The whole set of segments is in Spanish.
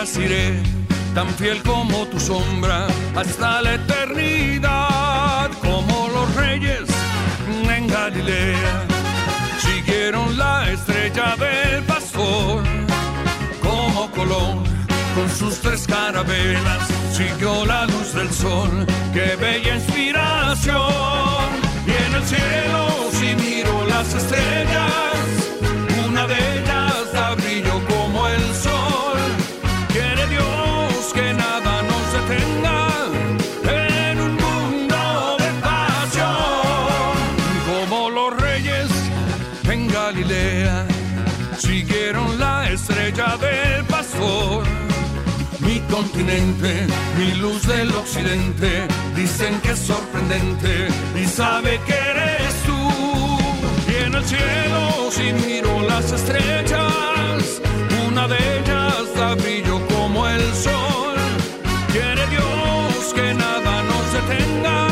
Iré, tan fiel como tu sombra hasta la eternidad. Como los reyes en Galilea siguieron la estrella del pastor. Como Colón con sus tres carabelas siguió la luz del sol. Qué bella inspiración. Mi luz del occidente, dicen que es sorprendente y sabe que eres tú. Y en el cielo, si miro las estrellas, una de ellas da brillo como el sol. Quiere Dios que nada nos detenga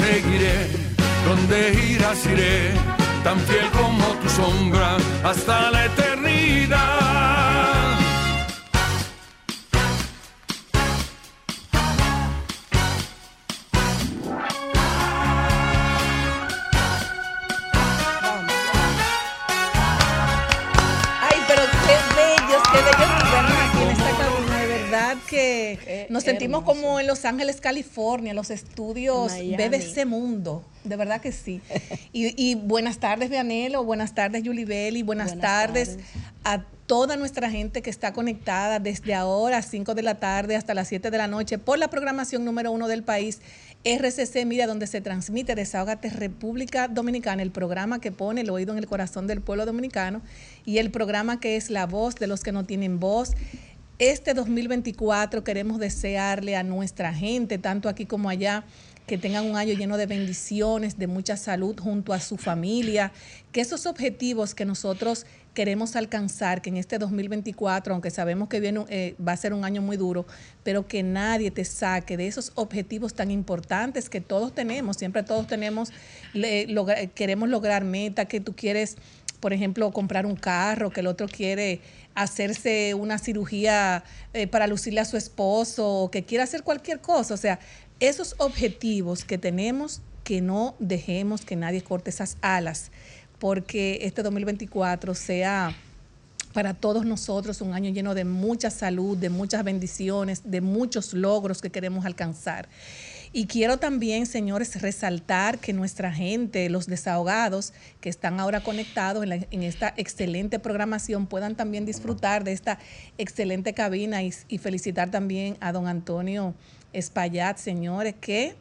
seguiré, donde irás iré, tan fiel como tu sombra hasta la eternidad. Nos sentimos como en Los Ángeles, California, los estudios Miami. BBC Mundo, de verdad que sí. Y, y buenas tardes, Vianelo, buenas tardes, Yulibeli, buenas, Buenas tardes, tardes. a toda nuestra gente que está conectada desde ahora a 5 de la tarde hasta las 7 de la noche por la programación número uno del país, RCC Mira, donde se transmite Desahógate República Dominicana, el programa que pone el oído en el corazón del pueblo dominicano y el programa que es la voz de los que no tienen voz. Este 2024 queremos desearle a nuestra gente, tanto aquí como allá, que tengan un año lleno de bendiciones, de mucha salud junto a su familia, que esos objetivos que nosotros queremos alcanzar, que en este 2024, aunque sabemos que viene, eh, va a ser un año muy duro, pero que nadie te saque de esos objetivos tan importantes que todos tenemos, siempre todos tenemos, queremos lograr meta, que tú quieres por ejemplo, comprar un carro, que el otro quiere hacerse una cirugía eh, para lucirle a su esposo, o que quiere hacer cualquier cosa. O sea, esos objetivos que tenemos, que no dejemos que nadie corte esas alas, porque este 2024 sea para todos nosotros un año lleno de mucha salud, de muchas bendiciones, de muchos logros que queremos alcanzar. Y quiero también, señores, resaltar que nuestra gente, los desahogados que están ahora conectados en, la- en esta excelente programación, puedan también disfrutar de esta excelente cabina y, y felicitar también a don Antonio Espaillat, señores, que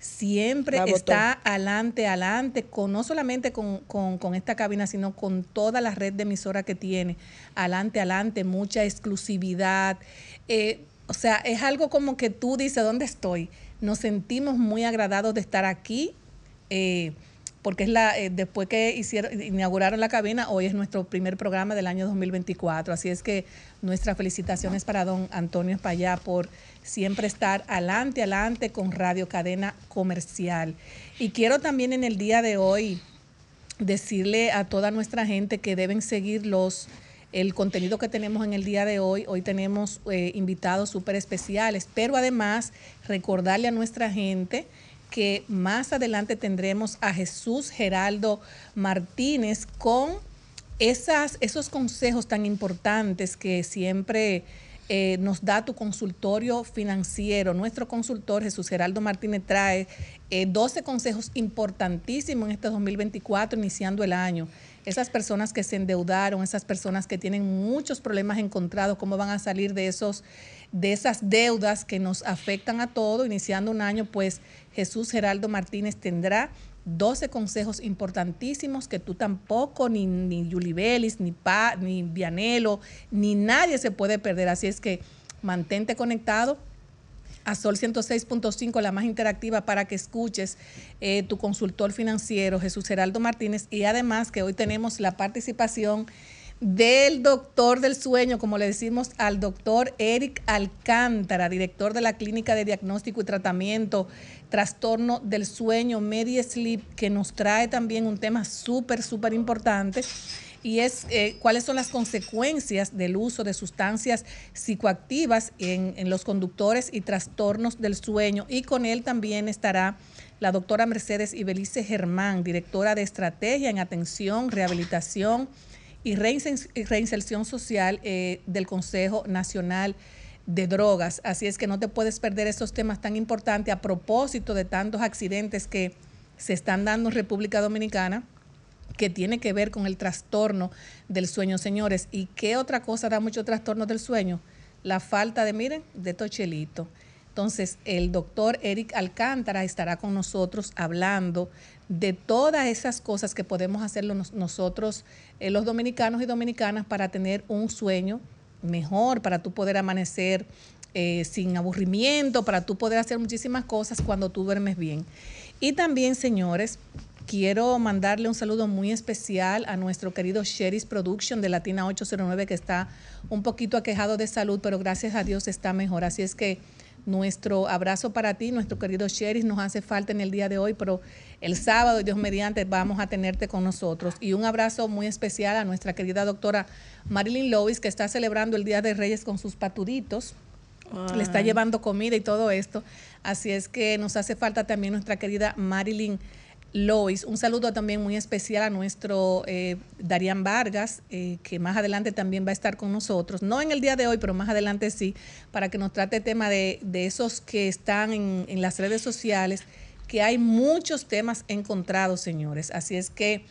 siempre está adelante, adelante, con, no solamente con, con- con esta cabina, sino con toda la red de emisora que tiene. Adelante, adelante, mucha exclusividad. Eh, o sea, es algo como que tú dices, ¿dónde estoy? Nos sentimos muy agradados de estar aquí. eh, porque es la eh, después que hicieron inauguraron la cabina, hoy es nuestro primer programa del año 2024. Así es que nuestras felicitaciones para don Antonio Espallá por siempre estar adelante, adelante con Radio Cadena Comercial. Y quiero también en el día de hoy decirle a toda nuestra gente que deben seguir los el contenido que tenemos en el día de hoy. Hoy tenemos eh, invitados súper especiales, pero además recordarle a nuestra gente que más adelante tendremos a Jesús Geraldo Martínez con esas, esos consejos tan importantes que siempre eh, nos da tu consultorio financiero. Nuestro consultor Jesús Geraldo Martínez trae 12 consejos importantísimos en este 2024, iniciando el año esas personas que se endeudaron, esas personas que tienen muchos problemas encontrados, cómo van a salir de esos de esas deudas que nos afectan a todos, iniciando un año, pues Jesús Geraldo Martínez tendrá 12 consejos importantísimos que tú tampoco, ni, ni Yuli ni, pa, ni Vianelo, ni nadie se puede perder. Así es que mantente conectado a Sol 106.5, la más interactiva, para que escuches eh, tu consultor financiero, Jesús Geraldo Martínez, y además que hoy tenemos la participación del doctor del sueño, como le decimos al doctor Eric Alcántara, director de la Clínica de Diagnóstico y Tratamiento Trastorno del Sueño, MediSleep, que nos trae también un tema súper, súper importante y es eh, cuáles son las consecuencias del uso de sustancias psicoactivas en, los conductores y trastornos del sueño. Y con él también estará la doctora Mercedes Ibelice Germán, directora de Estrategia en Atención, Rehabilitación y Reinserción Social eh, del Consejo Nacional de Drogas. Así es que no te puedes perder estos temas tan importantes a propósito de tantos accidentes que se están dando en República Dominicana que tiene que ver con el trastorno del sueño, señores. ¿Y qué otra cosa da mucho trastorno del sueño? La falta de, miren, de tochelito. Entonces, el doctor Eric Alcántara estará con nosotros hablando de todas esas cosas que podemos hacer nosotros, eh, los dominicanos y dominicanas, para tener un sueño mejor, para tú poder amanecer eh, sin aburrimiento, para tú poder hacer muchísimas cosas cuando tú duermes bien. Y también, señores, quiero mandarle un saludo muy especial a nuestro querido Sheris Production de Latina 809 que está un poquito aquejado de salud, pero gracias a Dios está mejor. Así es que nuestro abrazo para ti, nuestro querido Sheris, nos hace falta en el día de hoy, pero el sábado, Dios mediante, vamos a tenerte con nosotros. Y un abrazo muy especial a nuestra querida doctora Marilyn Lois, que está celebrando el Día de Reyes con sus patuditos. Le está llevando comida y todo esto. Así es que nos hace falta también nuestra querida Marilyn Lois. Un saludo también muy especial a nuestro eh, Darían Vargas, eh, que más adelante también va a estar con nosotros. No en el día de hoy, pero más adelante sí, para que nos trate el tema de, de esos que están en, en las redes sociales, que hay muchos temas encontrados, señores. Así es que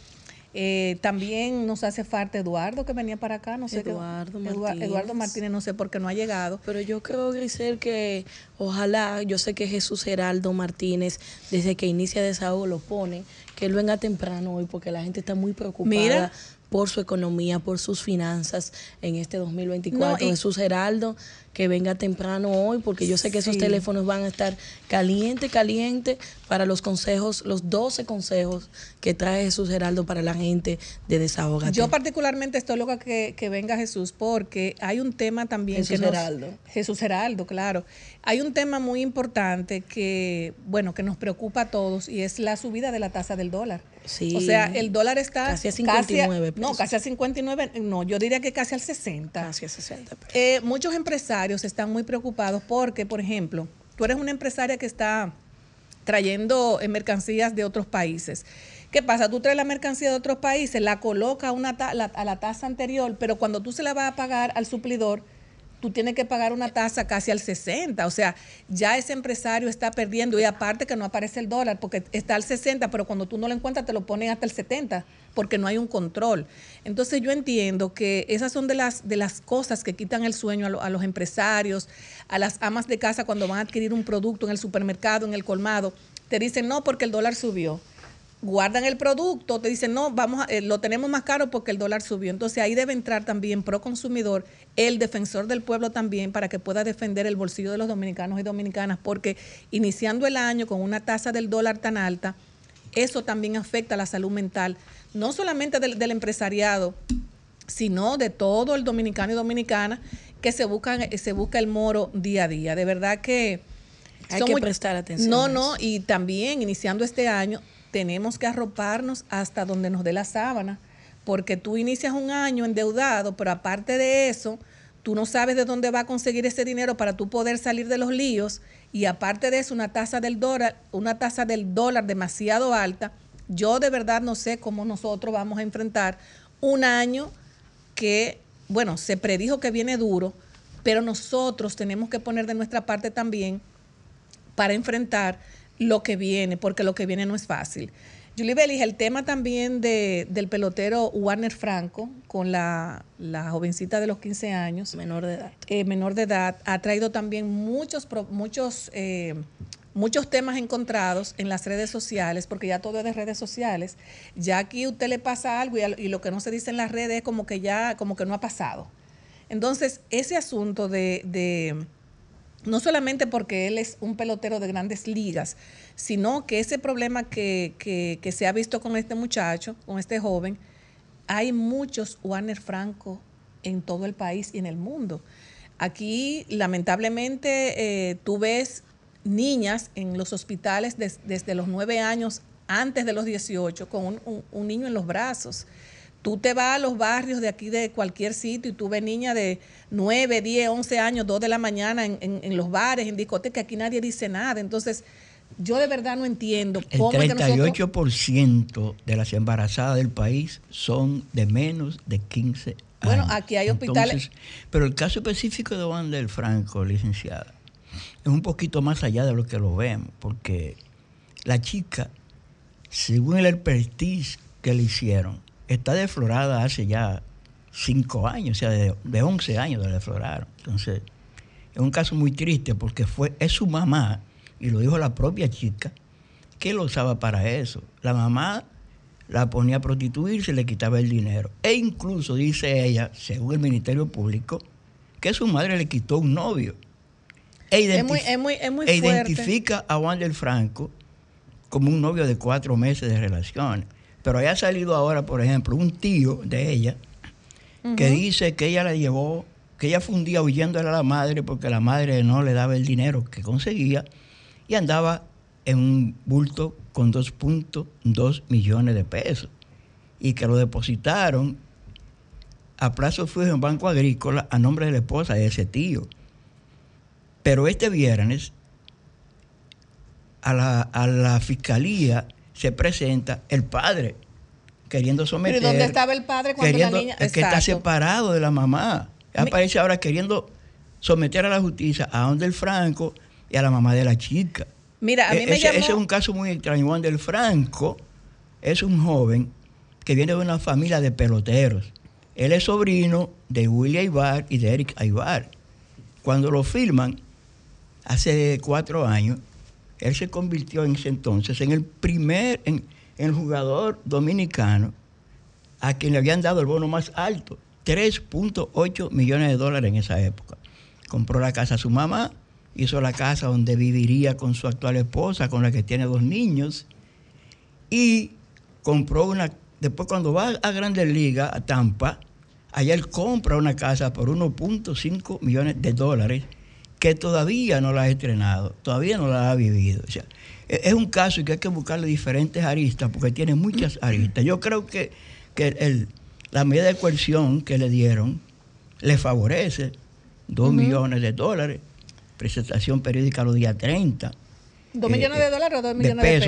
eh, también nos hace falta Eduardo que venía para acá, no sé Eduardo Martínez. Eduardo Martínez, no sé por qué no ha llegado. Pero yo creo, Grisel, que ojalá, yo sé que Jesús Geraldo Martínez, desde que inicia desahogo lo pone, que él venga temprano hoy porque la gente está muy preocupada por su economía, por sus finanzas en este 2024. Jesús Geraldo, que venga temprano hoy, porque yo sé que esos teléfonos van a estar caliente, caliente para los consejos, los 12 consejos que trae Jesús Geraldo para la gente de Desahogate. Yo particularmente estoy loca que, que venga Jesús, porque hay un tema también Jesús que Geraldo. Jesús Geraldo, claro. Hay un tema muy importante que, bueno, que nos preocupa a todos y es la subida de la tasa del dólar. Sí. O sea, el dólar está casi a 59 No, casi a 59, no, yo diría que casi al 60. Casi a 60. Eh, muchos empresarios están muy preocupados porque, por ejemplo, tú eres una empresaria que está trayendo eh, mercancías de otros países. ¿Qué pasa? Tú traes la mercancía de otros países, la coloca una a la tasa anterior, pero cuando tú se la vas a pagar al suplidor, tú tienes que pagar una tasa casi al 60. O sea, ya ese empresario está perdiendo y aparte que no aparece el dólar porque está al 60, pero cuando tú no lo encuentras te lo ponen hasta el 70 porque no hay un control. Entonces yo entiendo que esas son de las, de las cosas que quitan el sueño a, a los empresarios, a las amas de casa cuando van a adquirir un producto en el supermercado, en el colmado. Te dicen, no, porque el dólar subió guardan el producto, te dicen, no, vamos a, eh, lo tenemos más caro porque el dólar subió. Entonces ahí debe entrar también pro consumidor, el defensor del pueblo también, para que pueda defender el bolsillo de los dominicanos y dominicanas, porque iniciando el año con una tasa del dólar tan alta, eso también afecta a la salud mental, no solamente del, empresariado, sino de todo el dominicano y dominicana que se busca, se busca el moro día a día. De verdad que... Hay que prestar atención. No, no, y también iniciando este año, tenemos que arroparnos hasta donde nos dé la sábana, porque tú inicias un año endeudado, pero aparte de eso, tú no sabes de dónde va a conseguir ese dinero para tú poder salir de los líos y aparte de eso una tasa del dólar, una tasa del dólar demasiado alta. Yo de verdad no sé cómo nosotros vamos a enfrentar un año que, bueno, se predijo que viene duro, pero nosotros tenemos que poner de nuestra parte también para enfrentar lo que viene, porque lo que viene no es fácil. Julie Bellis, el tema también de, del pelotero Warner Franco con la, jovencita de los 15 años. Menor de edad. Eh, menor de edad, ha traído también muchos, muchos, eh, muchos temas encontrados en las redes sociales, porque ya todo es de redes sociales. Ya aquí usted le pasa algo y, lo que no se dice en las redes es como que ya, como que no ha pasado. Entonces, ese asunto de no solamente porque él es un pelotero de grandes ligas, sino que ese problema que, se ha visto con este muchacho, con este joven, hay muchos Warner Franco en todo el país y en el mundo. Aquí, lamentablemente, eh, tú ves niñas en los hospitales desde los nueve años, antes de los 18, con un niño en los brazos. Tú te vas a los barrios de aquí de cualquier sitio y tú ves niñas de 9, 10, 11 años, 2 de la mañana en, los bares, en discotecas, aquí nadie dice nada. Entonces, yo de verdad no entiendo cómo El 38% de las embarazadas del país son de menos de 15 años. Bueno, aquí hay hospitales. pero el caso específico de Juan del Franco, licenciada, es un poquito más allá de lo que lo vemos, porque la chica, según el expertise que le hicieron, está deflorada hace ya cinco años, o sea, de, de 11 años la defloraron. Entonces, es un caso muy triste porque fue, es su mamá, y lo dijo la propia chica, que lo usaba para eso. La mamá la ponía a prostituirse, le quitaba el dinero. E incluso dice ella, según el Ministerio Público, que su madre le quitó un novio. E, es muy, es muy, es muy e identifica a Juan del Franco como un novio de cuatro meses de relación. Pero haya salido ahora, por ejemplo, un tío de ella que dice que ella la llevó, que ella fue un día huyéndole a la madre porque la madre no le daba el dinero que conseguía y andaba en un bulto con 2.2 millones de pesos y que lo depositaron a plazo fijo en Banco Agrícola a nombre de la esposa de ese tío. Pero este viernes a la, a la fiscalía se presenta el padre queriendo someter. ¿Y dónde estaba el padre cuando la niña.? Es que está separado de la mamá. Aparece ahora queriendo someter a la justicia a Juan del Franco y a la mamá de la chica. Mira, a mí e-, me ese, ese es un caso muy extraño. Juan del Franco es un joven que viene de una familia de peloteros. Él es sobrino de William Aybar y de Eric Aybar. Cuando lo filman, hace cuatro años, él se convirtió en ese entonces en el primer, en, el jugador dominicano a quien le habían dado el bono más alto, 3.8 millones de dólares en esa época. Compró la casa a su mamá, hizo la casa donde viviría con su actual esposa, con la que tiene dos niños, y compró una, después cuando va a Grandes Ligas, a Tampa, allá él compra una casa por 1.5 millones de dólares que todavía no la ha estrenado, todavía no la ha vivido. O sea, e-, es un caso que hay que buscarle diferentes aristas, porque tiene muchas aristas. Yo creo que, que la medida de coerción que le dieron le favorece, dos millones de dólares, presentación periódica los días 30. ¿Dos millones de dólares o dos millones de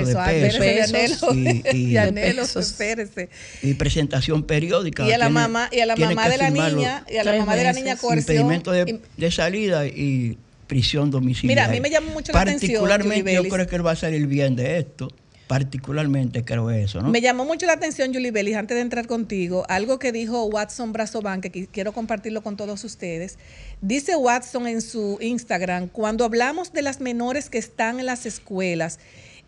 pesos? De y, presentación periódica. Y a la mamá, y a la mamá de la niña, y a la mamá de la niña coerción. Impedimento de, de salida y prisión domiciliaria. Mira, a mí me llama mucho la atención. Particularmente yo creo que él va a salir bien de esto particularmente creo eso, ¿no? Me llamó mucho la atención, Julie Bellis, antes de entrar contigo, algo que dijo Watson Brazoban, que quiero compartirlo con todos ustedes. Dice Watson en su Instagram, cuando hablamos de las menores que están en las escuelas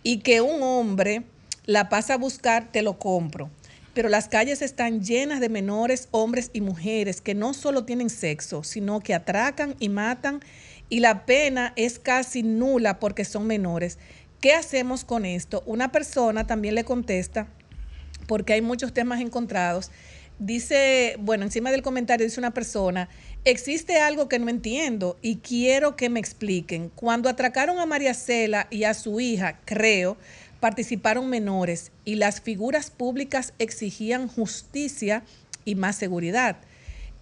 y que un hombre la pasa a buscar, te lo compro. Pero las calles están llenas de menores, hombres y mujeres que no solo tienen sexo, sino que atracan y matan y la pena es casi nula porque son menores. ¿Qué hacemos con esto? Una persona también le contesta, porque hay muchos temas encontrados. Dice, bueno, encima del comentario dice una persona, existe algo que no entiendo y quiero que me expliquen. Cuando atracaron a María Cela y a su hija, creo, participaron menores y las figuras públicas exigían justicia y más seguridad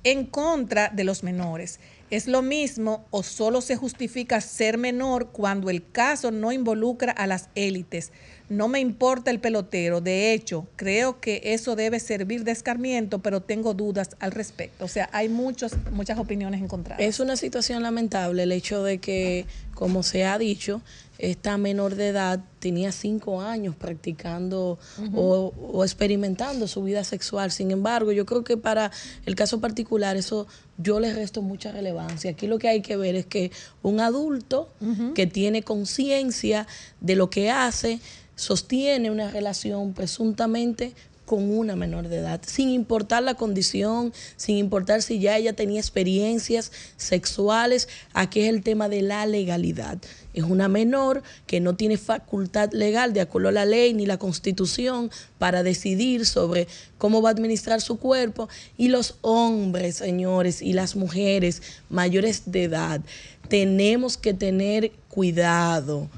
en contra de los menores. Es lo mismo o solo se justifica ser menor cuando el caso no involucra a las élites. No me importa el pelotero. De hecho, creo que eso debe servir de escarmiento, pero tengo dudas al respecto. O sea, hay muchos, muchas opiniones encontradas. Es una situación lamentable el hecho de que, como se ha dicho, esta menor de edad tenía cinco años practicando o, experimentando su vida sexual. Sin embargo, yo creo que para el caso particular eso yo le resto mucha relevancia. Aquí lo que hay que ver es que un adulto que tiene conciencia de lo que hace, sostiene una relación presuntamente con una menor de edad, sin importar la condición, sin importar si ya ella tenía experiencias sexuales, aquí es el tema de la legalidad. Es una menor que no tiene facultad legal de acuerdo a la ley ni la constitución para decidir sobre cómo va a administrar su cuerpo y los hombres, señores, y las mujeres mayores de edad, tenemos que tener cuidado.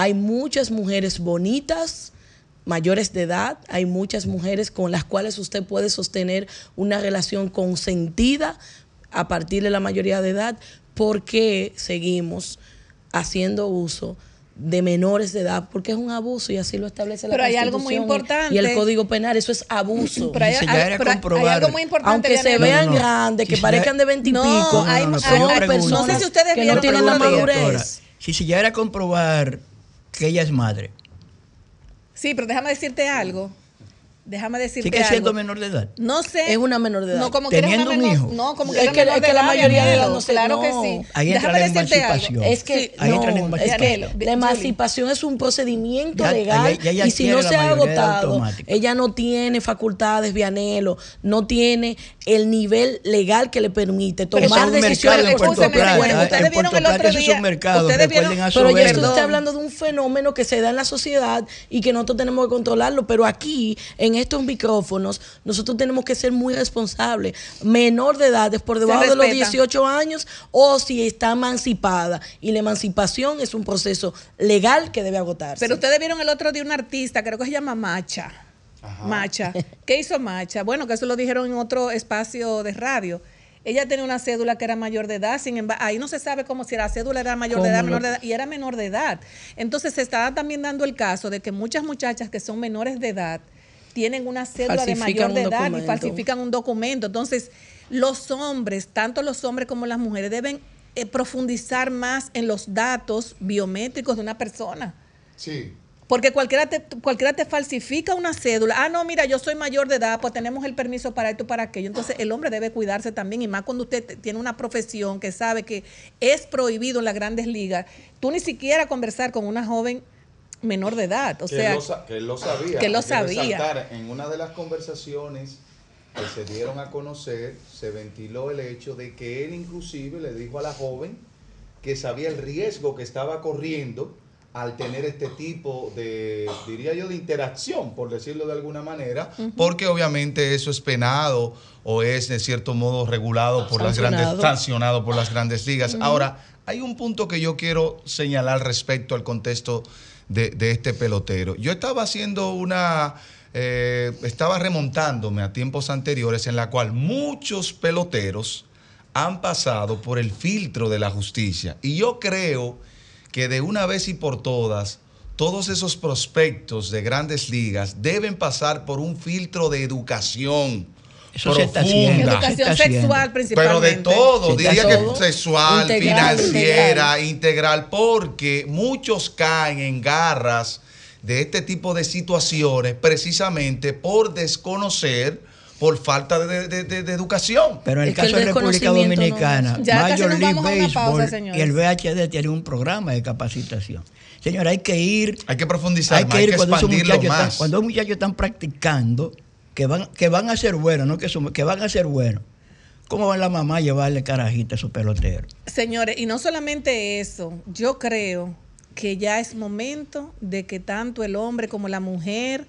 Hay muchas mujeres bonitas, mayores de edad, hay muchas mujeres con las cuales usted puede sostener una relación consentida a partir de la mayoría de edad, porque seguimos haciendo uso de menores de edad, porque es un abuso y así lo establece la Pero hay algo muy importante. Y, el Código Penal, eso es abuso. Pero hay, algo muy importante. Aunque se vean grandes, que parezcan de veintipico, hay, son personas que no tienen la madurez. si se llegara a comprobar que ella es madre, Sí, pero déjame decirte algo. Déjame decirte ¿Sigue siendo menor de edad? No sé. Es una menor de edad. No, como Teniendo que un hijo. No, como que es que, es que la mayoría de edad no Claro que sí. Ahí entra la emancipación. Es que Ahí entra la no, emancipación. es que la emancipación es un procedimiento Ya- legal ya- ya y si no se ha agotado, ella no tiene facultades Vianelo, no tiene el nivel legal que le permite tomar un decisiones. recuerden, ustedes vieron el otro día- mercado. Pero ya esto está hablando de un fenómeno que se da en la sociedad y que nosotros tenemos que controlarlo. Pero aquí, en estos micrófonos, nosotros tenemos que ser muy responsables. Menor de edad es por debajo de los respeta. 18 años o si está emancipada. Y la emancipación es un proceso legal que debe agotarse. Pero ustedes vieron el otro día un artista, creo que se llama Macha. Macha. ¿Qué hizo Macha? Bueno, que eso lo dijeron en otro espacio de radio. Ella tenía una cédula que era mayor de edad, sin embargo, ahí no se sabe cómo si la cédula era mayor de edad, ¿Cómo menor de edad, y era menor de edad. Entonces se estaba también dando el caso de que muchas muchachas que son menores de edad tienen una cédula de mayor de edad y falsifican un documento. Entonces, los hombres, tanto los hombres como las mujeres, deben eh, profundizar más en los datos biométricos de una persona. Sí. Porque cualquiera te, cualquiera te falsifica una cédula. Ah, no, mira, yo soy mayor de edad, pues tenemos el permiso para esto, para aquello. Entonces, el hombre debe cuidarse también. Y más cuando usted tiene una profesión que sabe que es prohibido en las grandes ligas. Tú ni siquiera conversar con una joven menor de edad. O que, sea, lo, que él lo sabía. que lo sabía. en una de las conversaciones que se dieron a conocer, se ventiló el hecho de que él inclusive le dijo a la joven que sabía el riesgo que estaba corriendo al tener este tipo de, diría yo, de interacción, por decirlo de alguna manera, porque obviamente eso es penado o es de cierto modo regulado por las grandes, Sancionado. sancionado por las grandes ligas. Ahora, hay un punto que yo quiero señalar respecto al contexto de, este pelotero. Yo estaba haciendo una, eh, estaba remontándome a tiempos anteriores en la cual muchos peloteros han pasado por el filtro de la justicia. Y yo creo que de una vez y por todas, todos esos prospectos de grandes ligas deben pasar por un filtro de educación Eso se está profunda. haciendo. educación se está haciendo. sexual principalmente. Pero de todo, diría de que todo. sexual, Integral, financiera, integral. porque muchos caen en garras de este tipo de situaciones precisamente por desconocer, por falta de, de- de- de educación. Pero en el Es que el caso de República no- Dominicana, casi Major League pausa, Baseball y el VHD tienen un programa de capacitación. Señor, hay que ir, Hay que profundizar hay más, que hay ir que cuando esos están, más. cuando los muchachos están practicando, que van, que van a ser buenos, no que, son- que van a ser buenos. ¿Cómo va la mamá a llevarle carajita a esos peloteros? Señores, y no solamente eso, yo creo que ya es momento de que tanto el hombre como la mujer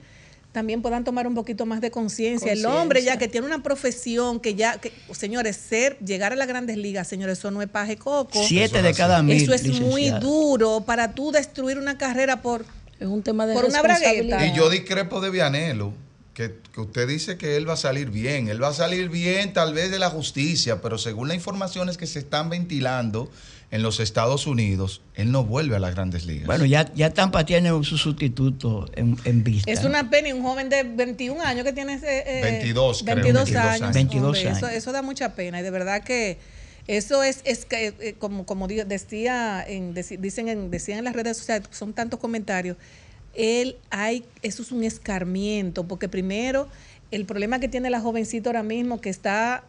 también puedan tomar un poquito más de conciencia. El hombre ya que tiene una profesión que ya, que, señores, ser, llegar a las grandes ligas, señores, eso no es paje coco. Siete de cada mil. Eso es muy duro para tú destruir una carrera por... Es un tema de Por una bragueta. Y yo discrepo de Vianelo, que, usted dice que él va a salir bien. Él va a salir bien tal vez de la justicia, pero según las informaciones que se están ventilando en los Estados Unidos, él no vuelve a las grandes ligas. Bueno, ya, ya Tampa tiene su sustituto en, vista. Es una pena, un joven de 21 años que tiene... Eh, 22, 22, años. 22 años. Eso, eso, da mucha pena y de verdad que eso es, es que, eh, como, como decía en, dicen en, decían en las redes sociales, son tantos comentarios, él hay, eso es un escarmiento, porque primero, el problema que tiene la jovencita ahora mismo, que está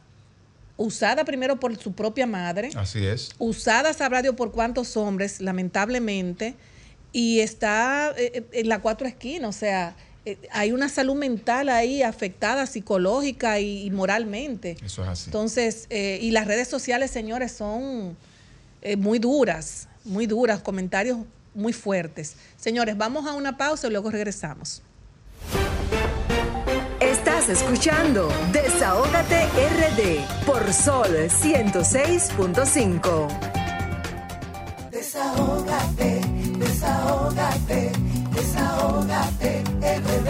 usada primero por su propia madre. Así es. Usada, sabrá Dios por cuántos hombres, lamentablemente, y está eh, eh, en la cuatro esquinas, o sea, eh, hay una salud mental ahí afectada psicológica y, moralmente. Eso es así. Entonces, y las redes sociales, señores, son muy duras, muy duras, comentarios muy fuertes. Señores, vamos a una pausa y luego regresamos. Estás escuchando Desahógate RD por Sol 106.5. Desahógate, desahógate, desahógate RD.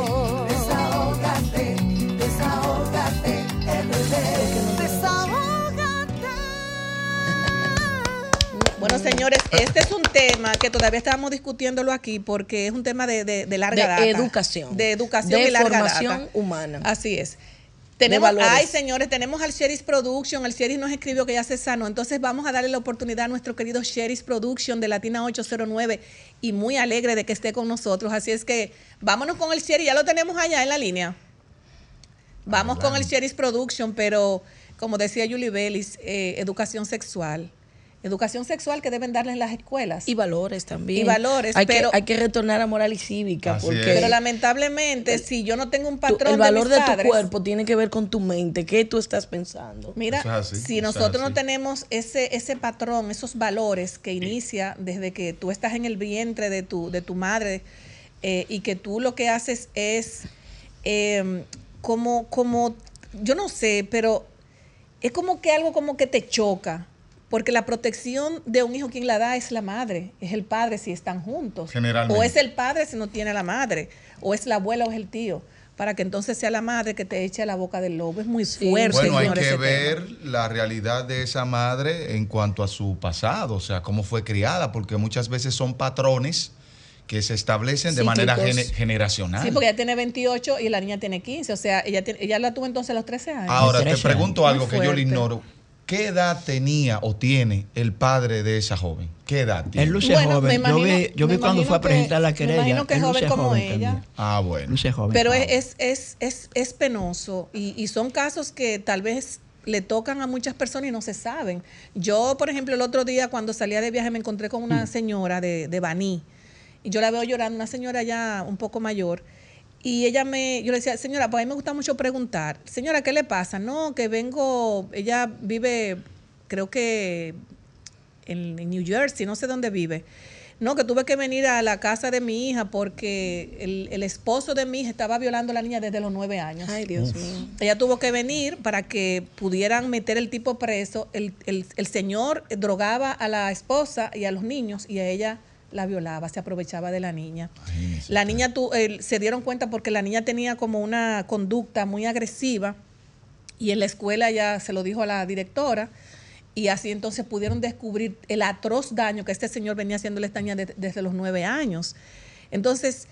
Bueno, señores, este es un tema que todavía estamos discutiéndolo aquí porque es un tema de, de, larga de data. educación. De educación de y larga formación humana. Así es. Tenemos, ay, señores, tenemos al Sheris Production. El Sheris nos escribió que ya se sanó. Entonces vamos a darle la oportunidad a nuestro querido Sheris Production de Latina 809 y muy alegre de que esté con nosotros. Así es que vámonos con el Sheris. Ya lo tenemos allá en la línea. Vamos con el Sheris Production, pero como decía Julie Bellis, eh, educación sexual educación sexual que deben darle en las escuelas. Y valores también. Y valores. Hay, pero, que, hay que retornar a moral y cívica. porque Pero lamentablemente, si yo no tengo un patrón El valor de, tu cuerpo tiene que ver con tu mente. ¿Qué tú estás pensando? Mira, si nosotros no tenemos ese, ese patrón, esos valores que inicia desde que tú estás en el vientre de tu, de tu madre eh, y que tú lo que haces es em, como, como, yo no sé, pero es como que algo como que te choca porque la protección de un hijo, quien la da es la madre, es el padre si están juntos. Generalmente. O es el padre si no tiene la madre, o es la abuela o es el tío, para que entonces sea la madre que te eche a la boca del lobo. Es muy fuerte. Bueno, hay que ver la realidad de esa madre en cuanto a su pasado, o sea, cómo fue criada, porque muchas veces son patrones que se establecen de manera generacional. Sí, porque ella tiene 28 y la niña tiene 15, o sea, ella, ella la tuvo entonces a los 13 años. Ahora, te pregunto algo que yo le ignoro. ¿Qué edad tenía o tiene el padre de esa joven? ¿Qué edad tiene? Él luce joven. yo vi, yo vi cuando fue a presentar la querella. Me imagino que es joven como ella. Ah, bueno. Luce joven. Pero es, es, es, es, penoso y, y son casos que tal vez le tocan a muchas personas y no se saben. Yo, por ejemplo, el otro día cuando salía de viaje me encontré con una mm. señora de, de Baní y yo la veo llorando, una señora ya un poco mayor y ella me, yo le decía, señora, pues a mí me gusta mucho preguntar, señora, ¿qué le pasa? No, que vengo, ella vive, creo que en, New Jersey, no sé dónde vive. No, que tuve que venir a la casa de mi hija porque el, esposo de mi hija estaba violando a la niña desde los nueve años. Ay, Dios mío. Ella tuvo que venir para que pudieran meter el tipo preso. El, el, el señor drogaba a la esposa y a los niños y a ella la violaba, se aprovechaba de la niña. la niña tu, se dieron cuenta porque la niña tenía como una conducta muy agresiva y en la escuela ya se lo dijo a la directora y así entonces pudieron descubrir el atroz daño que este señor venía haciéndole a esta niña desde los nueve años. Entonces,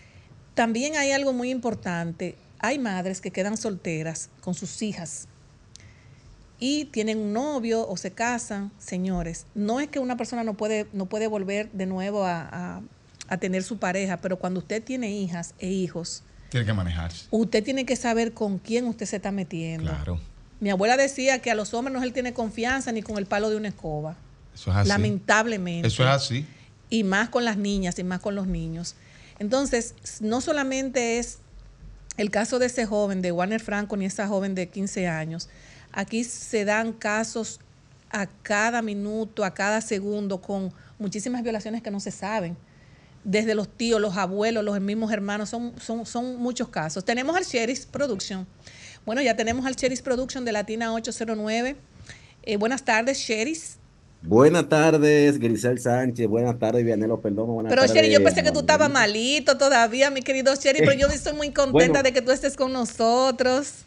también hay algo muy importante. Hay madres que quedan solteras con sus hijas y tienen un novio o se casan, señores, no es que una persona no puede, no puede volver de nuevo a, tener su pareja, pero cuando usted tiene hijas e hijos, tiene que manejarse. Usted tiene que saber con quién usted se está metiendo. Claro. Mi abuela decía que a los hombres no él tiene confianza ni con el palo de una escoba. Eso es así. Lamentablemente. Eso es así. Y más con las niñas y más con los niños. Entonces, no solamente es el caso de ese joven, de Warner Franco, ni esa joven de 15 años, Aquí se dan casos a cada minuto, a cada segundo, con muchísimas violaciones que no se saben. Desde los tíos, los abuelos, los mismos hermanos, son, son, son muchos casos. Tenemos al Sheriff Production. Bueno, ya tenemos al Sheriff Production de Latina 809. Eh, buenas tardes, Sheriff. Buenas tardes, Grisel Sánchez. Buenas tardes, Vianelo Perdomo. Buenas Pero Sherry, yo pensé que tú estabas malito todavía, mi querido Sherry, pero yo estoy muy contenta Bueno. de que tú estés con nosotros.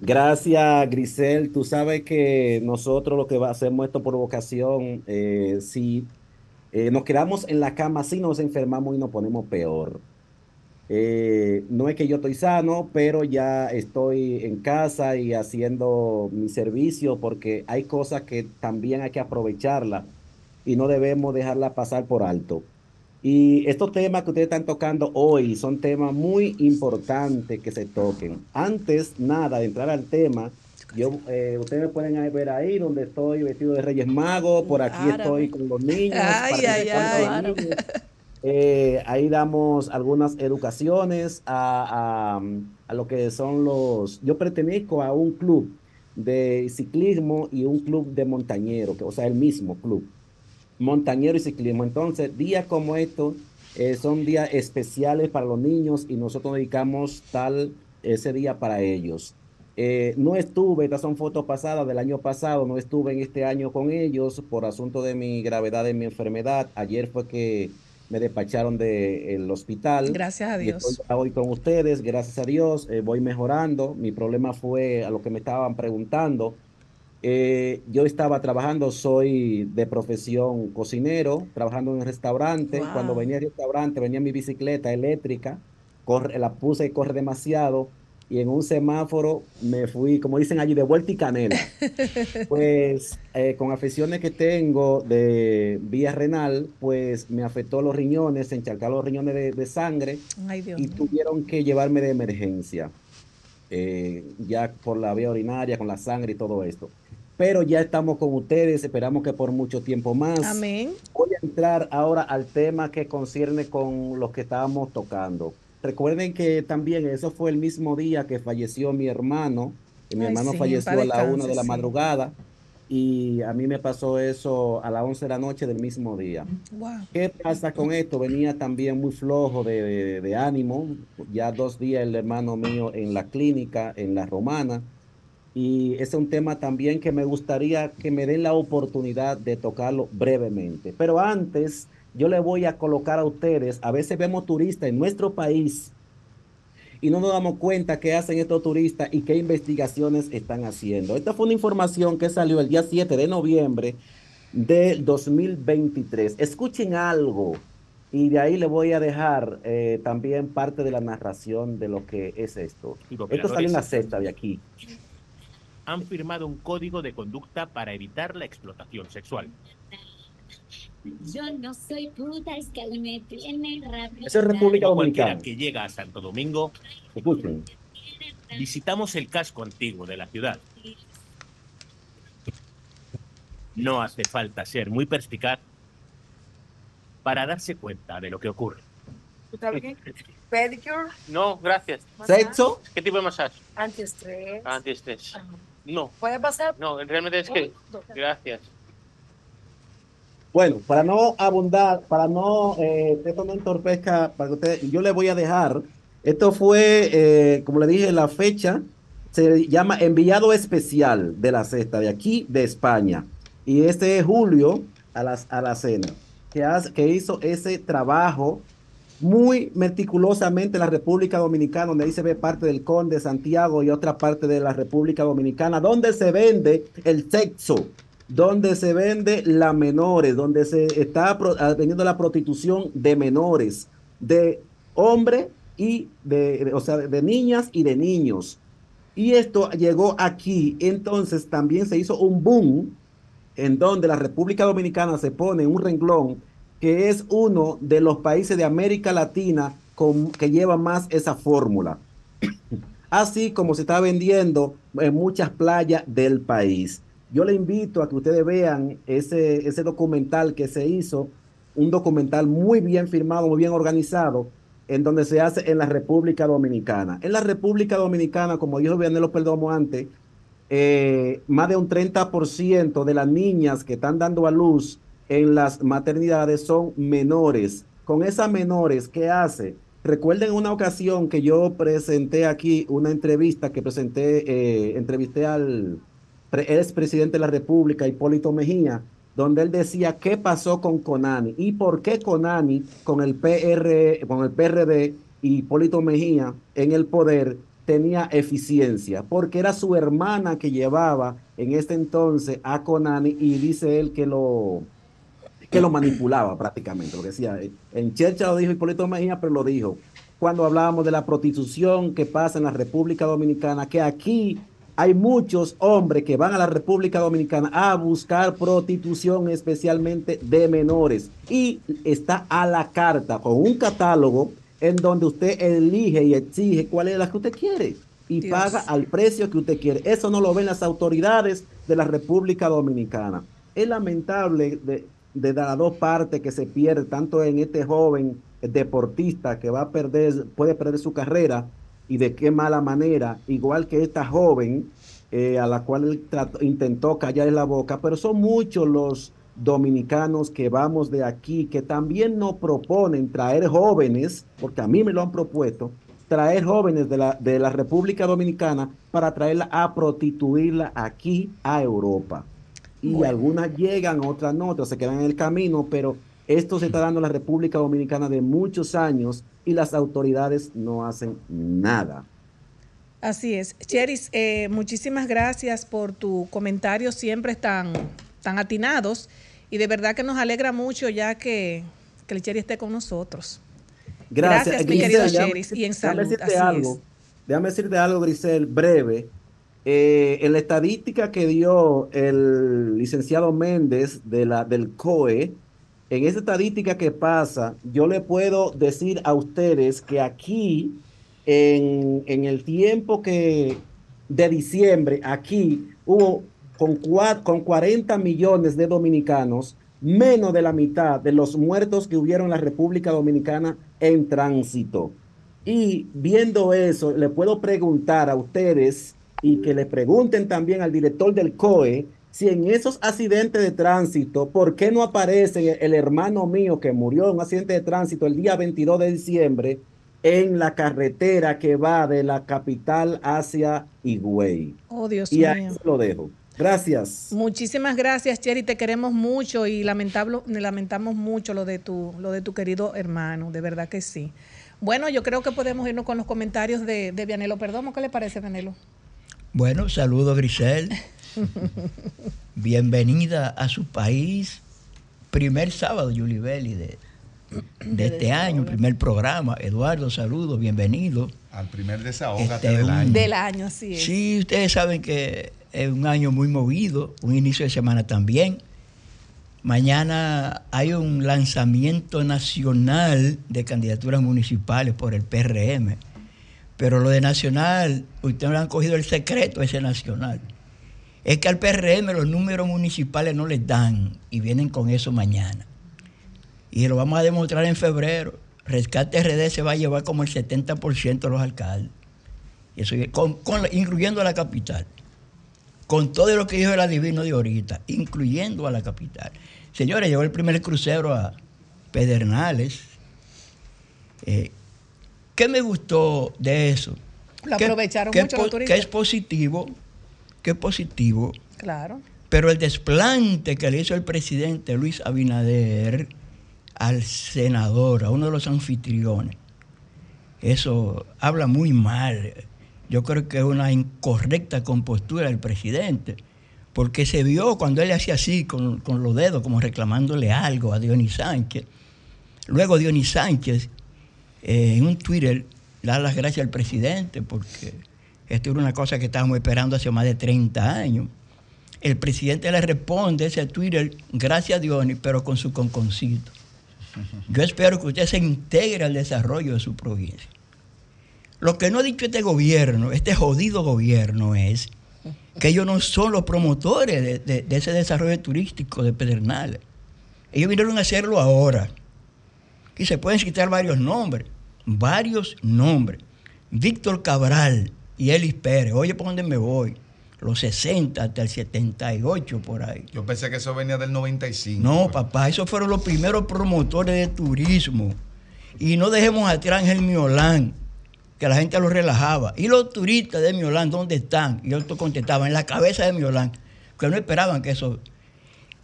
Gracias, Grisel. Tú sabes que nosotros lo que hacemos esto por vocación, eh, si eh, nos quedamos en la cama, si nos enfermamos y nos ponemos peor. Eh, no es que yo estoy sano, pero ya estoy en casa y haciendo mi servicio porque hay cosas que también hay que aprovecharlas y no debemos dejarlas pasar por alto. Y estos temas que ustedes están tocando hoy son temas muy importantes que se toquen. Antes, nada, de entrar al tema, yo, eh, ustedes me pueden ver ahí donde estoy vestido de Reyes Magos, por aquí Árabe. estoy con los niños. Ay, ay, ay. niños. Eh, ahí damos algunas educaciones a, a- a lo que son los... Yo pertenezco a un club de ciclismo y un club de montañero, que, o sea, el mismo club, montañero y ciclismo. Entonces, días como estos eh, son días especiales para los niños y nosotros dedicamos tal ese día para ellos. Eh, no estuve, estas son fotos pasadas del año pasado, no estuve en este año con ellos por asunto de mi gravedad de mi enfermedad. Ayer fue que me despacharon del hospital. Gracias a Dios. estoy hoy con ustedes, gracias a Dios, eh, voy mejorando. Mi problema fue a lo que me estaban preguntando. Eh, yo estaba trabajando, soy de profesión cocinero, trabajando en un restaurante. Wow. Cuando venía al restaurante, venía mi bicicleta eléctrica, corre, la puse y corre demasiado. Y en un semáforo me fui, como dicen allí, de vuelta y canela. Pues eh, con afecciones que tengo de vía renal, pues me afectó los riñones, se encharcaron los riñones de, de sangre Ay, Dios y tuvieron que llevarme de emergencia, eh, ya por la vía urinaria, con la sangre y todo esto. Pero ya estamos con ustedes, esperamos que por mucho tiempo más. Amén. Voy a entrar ahora al tema que concierne con lo que estábamos tocando. Recuerden que también eso fue el mismo día que falleció mi hermano. y mi Ay, hermano sí, falleció a la una de la sí. madrugada y a mí me pasó eso a las 11 de la noche del mismo día. Wow. ¿Qué pasa con esto? Venía también muy flojo de, de- de ánimo. Ya dos días el hermano mío en la clínica, en la romana. Y ese es un tema también que me gustaría que me den la oportunidad de tocarlo brevemente. Pero antes, yo le voy a colocar a ustedes, a veces vemos turistas en nuestro país y no nos damos cuenta qué hacen estos turistas y qué investigaciones están haciendo. Esta fue una información que salió el día 7 de noviembre del 2023. Escuchen algo y de ahí le voy a dejar eh, también parte de la narración de lo que es esto. Esto salió en la sexta de aquí. han firmado un código de conducta para evitar la explotación sexual. Yo no soy puta, es que me tiene rabia. Esa es República Dominicana. que llega a Santo Domingo, Escuchen. visitamos el casco antiguo de la ciudad. No hace falta ser muy perspicaz para darse cuenta de lo que ocurre. Pedicure, No, gracias. Sexo. ¿Qué tipo de masaje? antiestrés. Antiestrés. Ajá. No, ¿Puede pasar? no, realmente es que... Dos. Gracias. Bueno, para no abundar, para no, eh, esto entorpezca, para que ustedes, yo le voy a dejar, esto fue, eh, como le dije, la fecha, se llama enviado especial de la cesta de aquí, de España. Y este es Julio a la, a la cena, que, que hizo ese trabajo muy meticulosamente en la República Dominicana, donde ahí se ve parte del Conde Santiago y otra parte de la República Dominicana, donde se vende el sexo, donde se vende la menores, donde se está ah, vendiendo la prostitución de menores, de hombre y de, o sea, de niñas y de niños. Y esto llegó aquí, entonces también se hizo un boom en donde la República Dominicana se pone un renglón que es uno de los países de América Latina que lleva más esa fórmula. Así como se está vendiendo en muchas playas del país. Yo le invito a que ustedes vean ese, ese documental que se hizo, un documental muy bien firmado, muy bien organizado, en donde se hace en la República Dominicana. En la República Dominicana, como dijo Vianelo Perdomo antes, eh, más de un 30% de las niñas que están dando a luz en las maternidades son menores. Con esas menores, ¿qué hace? Recuerden una ocasión que yo presenté aquí una entrevista que presenté, eh, entrevisté al pre- expresidente de la República, Hipólito Mejía, donde él decía qué pasó con Conani y por qué Conani con el PR, con el PRD y Hipólito Mejía en el poder tenía eficiencia, porque era su hermana que llevaba en este entonces a Conani y dice él que lo que lo manipulaba prácticamente, lo decía, eh, en Chercha lo dijo Hipólito Mejía, pero lo dijo cuando hablábamos de la prostitución que pasa en la República Dominicana, que aquí hay muchos hombres que van a la República Dominicana a buscar prostitución, especialmente de menores. Y está a la carta con un catálogo en donde usted elige y exige cuál es la que usted quiere y Dios. paga al precio que usted quiere. Eso no lo ven las autoridades de la República Dominicana. Es lamentable de, de las dos partes que se pierde, tanto en este joven deportista que va a perder, puede perder su carrera y de qué mala manera, igual que esta joven eh, a la cual él trató- intentó callar la boca, pero son muchos los dominicanos que vamos de aquí que también nos proponen traer jóvenes, porque a mí me lo han propuesto, traer jóvenes de la, de la República Dominicana para traerla a prostituirla aquí a Europa. Y Bueno. algunas llegan, otras no, otras se quedan en el camino, pero esto se está dando en la República Dominicana de muchos años y las autoridades no hacen nada. Así es. Cheris, eh, muchísimas gracias por tus comentarios siempre tan, tan atinados y de verdad que nos alegra mucho ya que, que el Cheris esté con nosotros. Gracias, Gracias, mi Grisel, querido Cheris, y en déjame decirte así algo, es. déjame decirte algo, Grisel, breve. Eh, en la estadística que dio el licenciado Méndez de la, del COE, en esa estadística que pasa, yo le puedo decir a ustedes que aquí, en, en el tiempo que de diciembre, aquí hubo con, con 40 millones de dominicanos, menos de la mitad de los muertos que hubieron en la República Dominicana en tránsito. Y viendo eso, le puedo preguntar a ustedes y que le pregunten también al director del COE si en esos accidentes de tránsito, ¿por qué no aparece el hermano mío que murió en un accidente de tránsito el día 22 de diciembre en la carretera que va de la capital hacia Higüey? Oh, Dios y ahí mío. se lo dejo. Gracias. Muchísimas gracias, Cheri. Te queremos mucho y lamentable, lamentamos mucho lo de tu, lo de tu querido hermano, de verdad que sí. Bueno, yo creo que podemos irnos con los comentarios de, de Vianelo Perdomo. ¿Qué le parece, Vianelo? Bueno, saludo Grisel. Bienvenida a su país. Primer sábado, Julie Belli, de, de este año, primer programa. Eduardo, saludo, bienvenido. Al primer desahógate Este, del año. Del año, así es. Sí, ustedes saben que es un año muy movido, un inicio de semana también. Mañana hay un lanzamiento nacional de candidaturas municipales por el PRM. Pero lo de nacional, ustedes no han cogido el secreto ese nacional. Es que al PRM los números municipales no les dan y vienen con eso mañana. Y lo vamos a demostrar en febrero. Rescate RD se va a llevar como el 70% de los alcaldes. Eso, con- incluyendo a la capital. Con todo lo que dijo el adivino de ahorita, incluyendo a la capital. Señores, llegó el primer crucero a Pedernales. Eh, ¿Qué me gustó de eso? Lo Que- aprovecharon que mucho po- los turistas. Que es positivo, que es positivo, Claro. pero el desplante que le hizo el presidente Luis Abinader al senador, a uno de los anfitriones, eso habla muy mal. Yo creo que es una incorrecta compostura del presidente, porque se vio cuando él hacía así con, con los dedos, como reclamándole algo a Dionis Sánchez. Luego Dionis Sánchez, eh, en un Twitter, da las gracias al presidente, porque esto era una cosa que estábamos esperando hace más de 30 años. El presidente le responde ese Twitter, gracias Dionis, pero con su conconcito. Yo espero que usted se integre al desarrollo de su provincia. Lo que no ha dicho este gobierno, este jodido gobierno, es que ellos no son los promotores de, de- de ese desarrollo turístico de Pedernales. Ellos vinieron a hacerlo ahora. Y se pueden citar varios nombres, varios nombres. Víctor Cabral y Elis Pérez, oye, ¿por dónde me voy? los 60 hasta el 78 por ahí. Yo pensé que eso venía del 95. No, papá, esos fueron los primeros promotores de turismo. Y no dejemos atrás el Miolán, que la gente lo relajaba. Y los turistas de Miolán, ¿dónde están? Y yo te contestaba, en la cabeza de Miolán, que no esperaban que eso...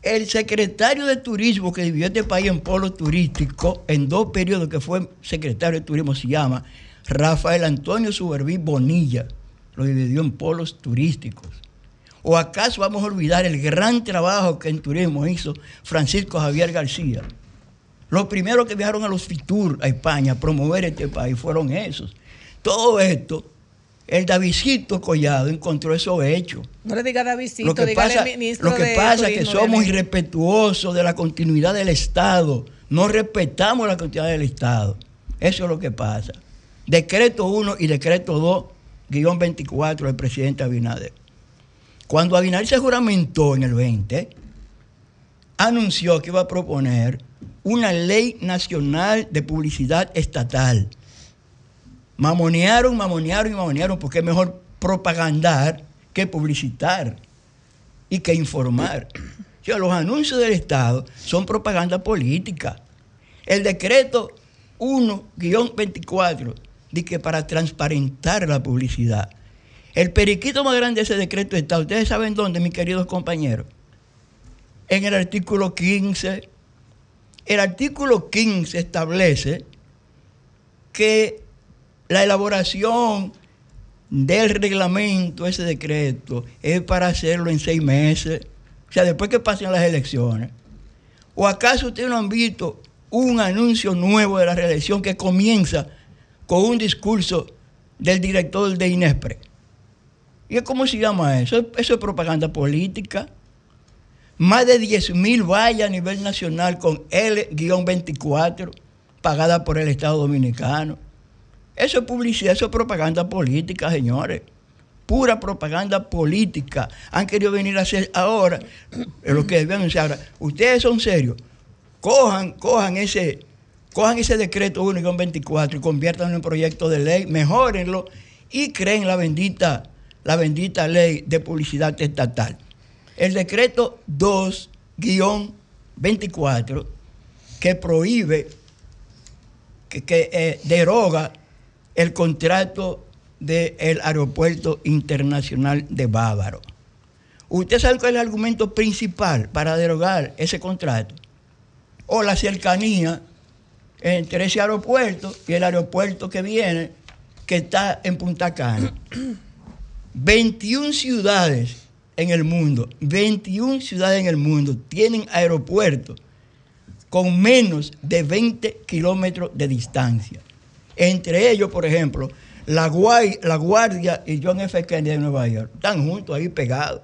El secretario de Turismo que dividió este país en polos turísticos, en dos periodos que fue secretario de Turismo, se llama Rafael Antonio Suberví Bonilla. Lo dividió en polos turísticos. ¿O acaso vamos a olvidar el gran trabajo que en turismo hizo Francisco Javier García? Los primeros que viajaron a los FITUR a España a promover este país fueron esos. Todo esto, el Davidcito Collado encontró esos hechos. No le diga Davidcito, Lo que dígale pasa, ministro lo que de pasa es que somos irrespetuosos de la continuidad del Estado. No respetamos la continuidad del Estado. Eso es lo que pasa. Decreto 1 y decreto 2, guion 24 del presidente Abinader. Cuando Abinader se juramentó en el 20, anunció que iba a proponer una ley nacional de publicidad estatal. Mamonearon, mamonearon y mamonearon porque es mejor propagandar que publicitar y que informar. O sea, los anuncios del Estado son propaganda política. El decreto 1-24 dice que para transparentar la publicidad. El periquito más grande de ese decreto está, ustedes saben dónde, mis queridos compañeros, en el artículo 15. El artículo 15 establece que la elaboración del reglamento, ese decreto, es para hacerlo en seis meses, o sea, después que pasen las elecciones. ¿O acaso ustedes no han visto un anuncio nuevo de la reelección que comienza con un discurso del director de Inespre? ¿Y cómo se llama eso? Eso es propaganda política. Más de 10 mil vallas a nivel nacional con L-24 pagada por el Estado Dominicano. Eso es publicidad, eso es propaganda política, señores. Pura propaganda política. Han querido venir a hacer ahora lo que debían hacer ahora. Ustedes son serios. Cojan, cojan ese, cojan ese decreto 1-24 y conviértanlo en proyecto de ley, mejórenlo y creen la bendita, la bendita ley de publicidad estatal. El decreto 2-24 que prohíbe, que, eh, deroga el contrato del Aeropuerto Internacional de Bávaro. ¿Usted sabe cuál es el argumento principal para derogar ese contrato? O la cercanía entre ese aeropuerto y el aeropuerto que viene, que está en Punta Cana. 21 ciudades en el mundo, 21 ciudades en el mundo tienen aeropuertos con menos de 20 kilómetros de distancia. Entre ellos, por ejemplo, la, Guardia y John F. Kennedy de Nueva York. Están juntos ahí pegados.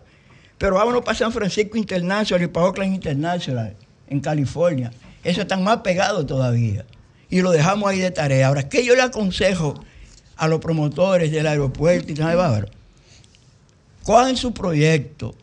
Pero vámonos para San Francisco International y para Oakland International en California. Esos están más pegados todavía. Y lo dejamos ahí de tarea. Ahora, ¿qué yo le aconsejo a los promotores del aeropuerto Internacional de Bávaro? Cojan su proyecto,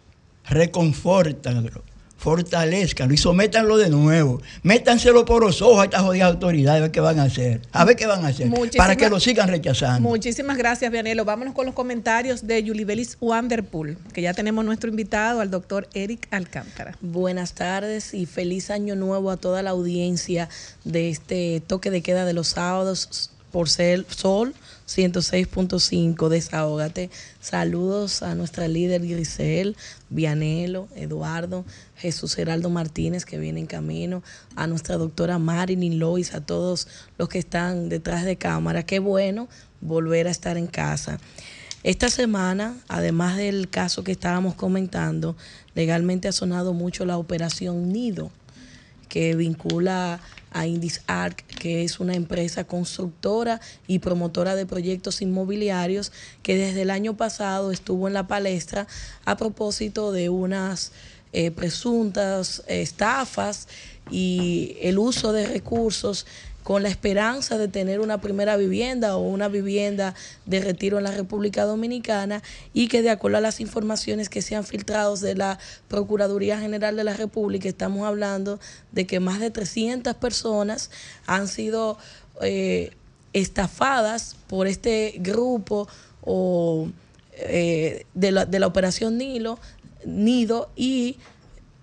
reconfórtanlo, fortalezcanlo y sométanlo de nuevo. Métanselo por los ojos a estas jodidas autoridades a ver qué van a hacer. A ver qué van a hacer. Muchísimas- Para que lo sigan rechazando. Muchísimas gracias, Vianelo. Vámonos con los comentarios de Yulibelis Wanderpool, que ya tenemos nuestro invitado, al doctor Eric Alcántara. Buenas tardes y feliz año nuevo a toda la audiencia de este toque de queda de los sábados por ser Sol 106.5, desahógate. Saludos a nuestra líder Grisel, Vianelo, Eduardo, Jesús Geraldo Martínez que viene en camino, a nuestra doctora Marilyn Lois, a todos los que están detrás de cámara. Qué bueno volver a estar en casa. Esta semana, además del caso que estábamos comentando, legalmente ha sonado mucho la operación Nido, que vincula a IndisArc, que es una empresa constructora y promotora de proyectos inmobiliarios que desde el año pasado estuvo en la palestra a propósito de unas eh, presuntas estafas y el uso de recursos con la esperanza de tener una primera vivienda o una vivienda de retiro en la República Dominicana y que de acuerdo a las informaciones que se han filtrado de la Procuraduría General de la República, estamos hablando de que más de 300 personas han sido eh, estafadas por este grupo o eh, de, la, de la operación Nilo, Nido y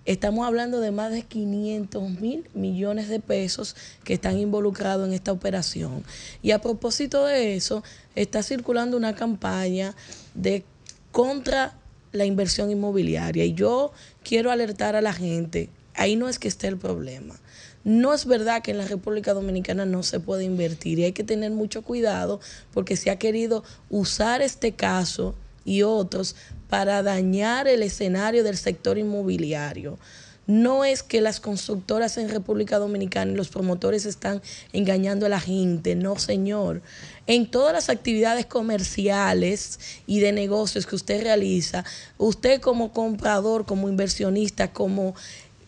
estamos hablando de más de 500 mil millones de pesos que están involucrados en esta operación. Y a propósito de eso, está circulando una campaña de contra la inversión inmobiliaria y yo quiero alertar a la gente, ahí no es que esté el problema. No es verdad que en la República Dominicana no se puede invertir y hay que tener mucho cuidado porque se ha querido usar este caso y otros para dañar el escenario del sector inmobiliario. No es que las constructoras en República Dominicana y los promotores están engañando a la gente, no señor. En todas las actividades comerciales y de negocios que usted realiza, usted como comprador, como inversionista, como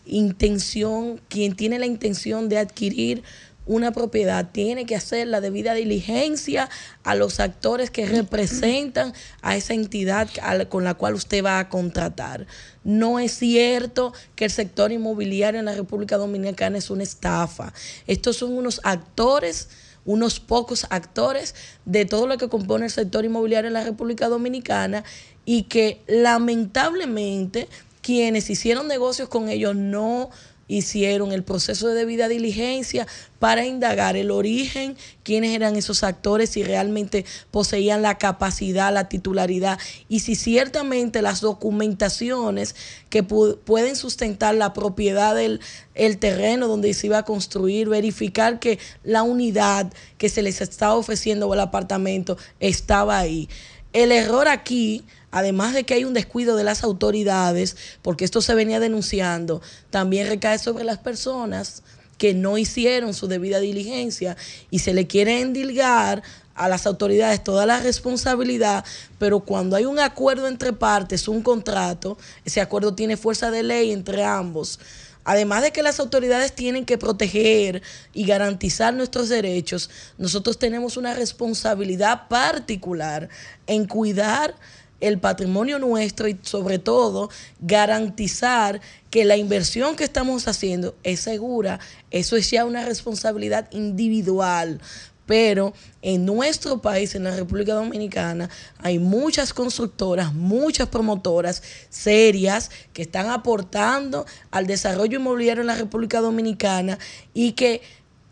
intención, quien tiene la intención de adquirir una propiedad tiene que hacer la debida diligencia a los actores que representan a esa entidad con la cual usted va a contratar. No es cierto que el sector inmobiliario en la República Dominicana es una estafa. Estos son unos actores unos pocos actores de todo lo que compone el sector inmobiliario en la República Dominicana y que lamentablemente quienes hicieron negocios con ellos no hicieron el proceso de debida diligencia para indagar el origen, quiénes eran esos actores, si realmente poseían la capacidad, la titularidad y si ciertamente las documentaciones que pueden sustentar la propiedad del el terreno donde se iba a construir, verificar que la unidad que se les estaba ofreciendo o el apartamento estaba ahí. El error aquí además de que hay un descuido de las autoridades, porque esto se venía denunciando, también recae sobre las personas que no hicieron su debida diligencia y se le quiere endilgar a las autoridades toda la responsabilidad, pero cuando hay un acuerdo entre partes, un contrato, ese acuerdo tiene fuerza de ley entre ambos. Además de que las autoridades tienen que proteger y garantizar nuestros derechos, nosotros tenemos una responsabilidad particular en cuidar el patrimonio nuestro y sobre todo garantizar que la inversión que estamos haciendo es segura. Eso es ya una responsabilidad individual. Pero en nuestro país, en la República Dominicana, hay muchas constructoras, muchas promotoras serias que están aportando al desarrollo inmobiliario en la República Dominicana y que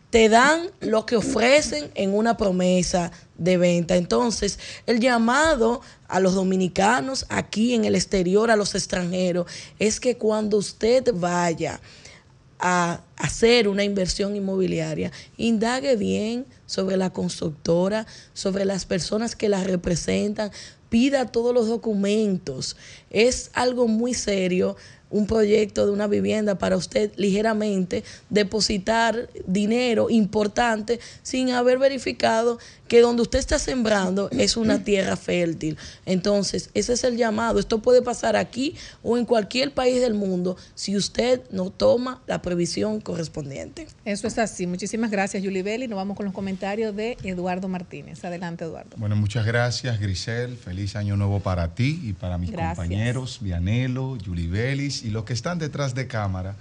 te dan lo que ofrecen en una promesa de venta. Entonces, el llamado a los dominicanos aquí en el exterior, a los extranjeros, es que cuando usted vaya a hacer una inversión inmobiliaria, indague bien sobre la constructora, sobre las personas que la representan, pida todos los documentos. Es algo muy serio un proyecto de una vivienda para usted ligeramente depositar dinero importante sin haber verificado que donde usted está sembrando es una tierra fértil. Entonces, ese es el llamado. Esto puede pasar aquí o en cualquier país del mundo si usted no toma la previsión correspondiente. Eso es así. Muchísimas gracias, Julie Belli. Nos vamos con los comentarios de Eduardo Martínez. Adelante, Eduardo. Bueno, muchas gracias, Grisel. Feliz año nuevo para ti y para mis Gracias. compañeros, Vianelo, Julie Bellis y los que están detrás de cámara.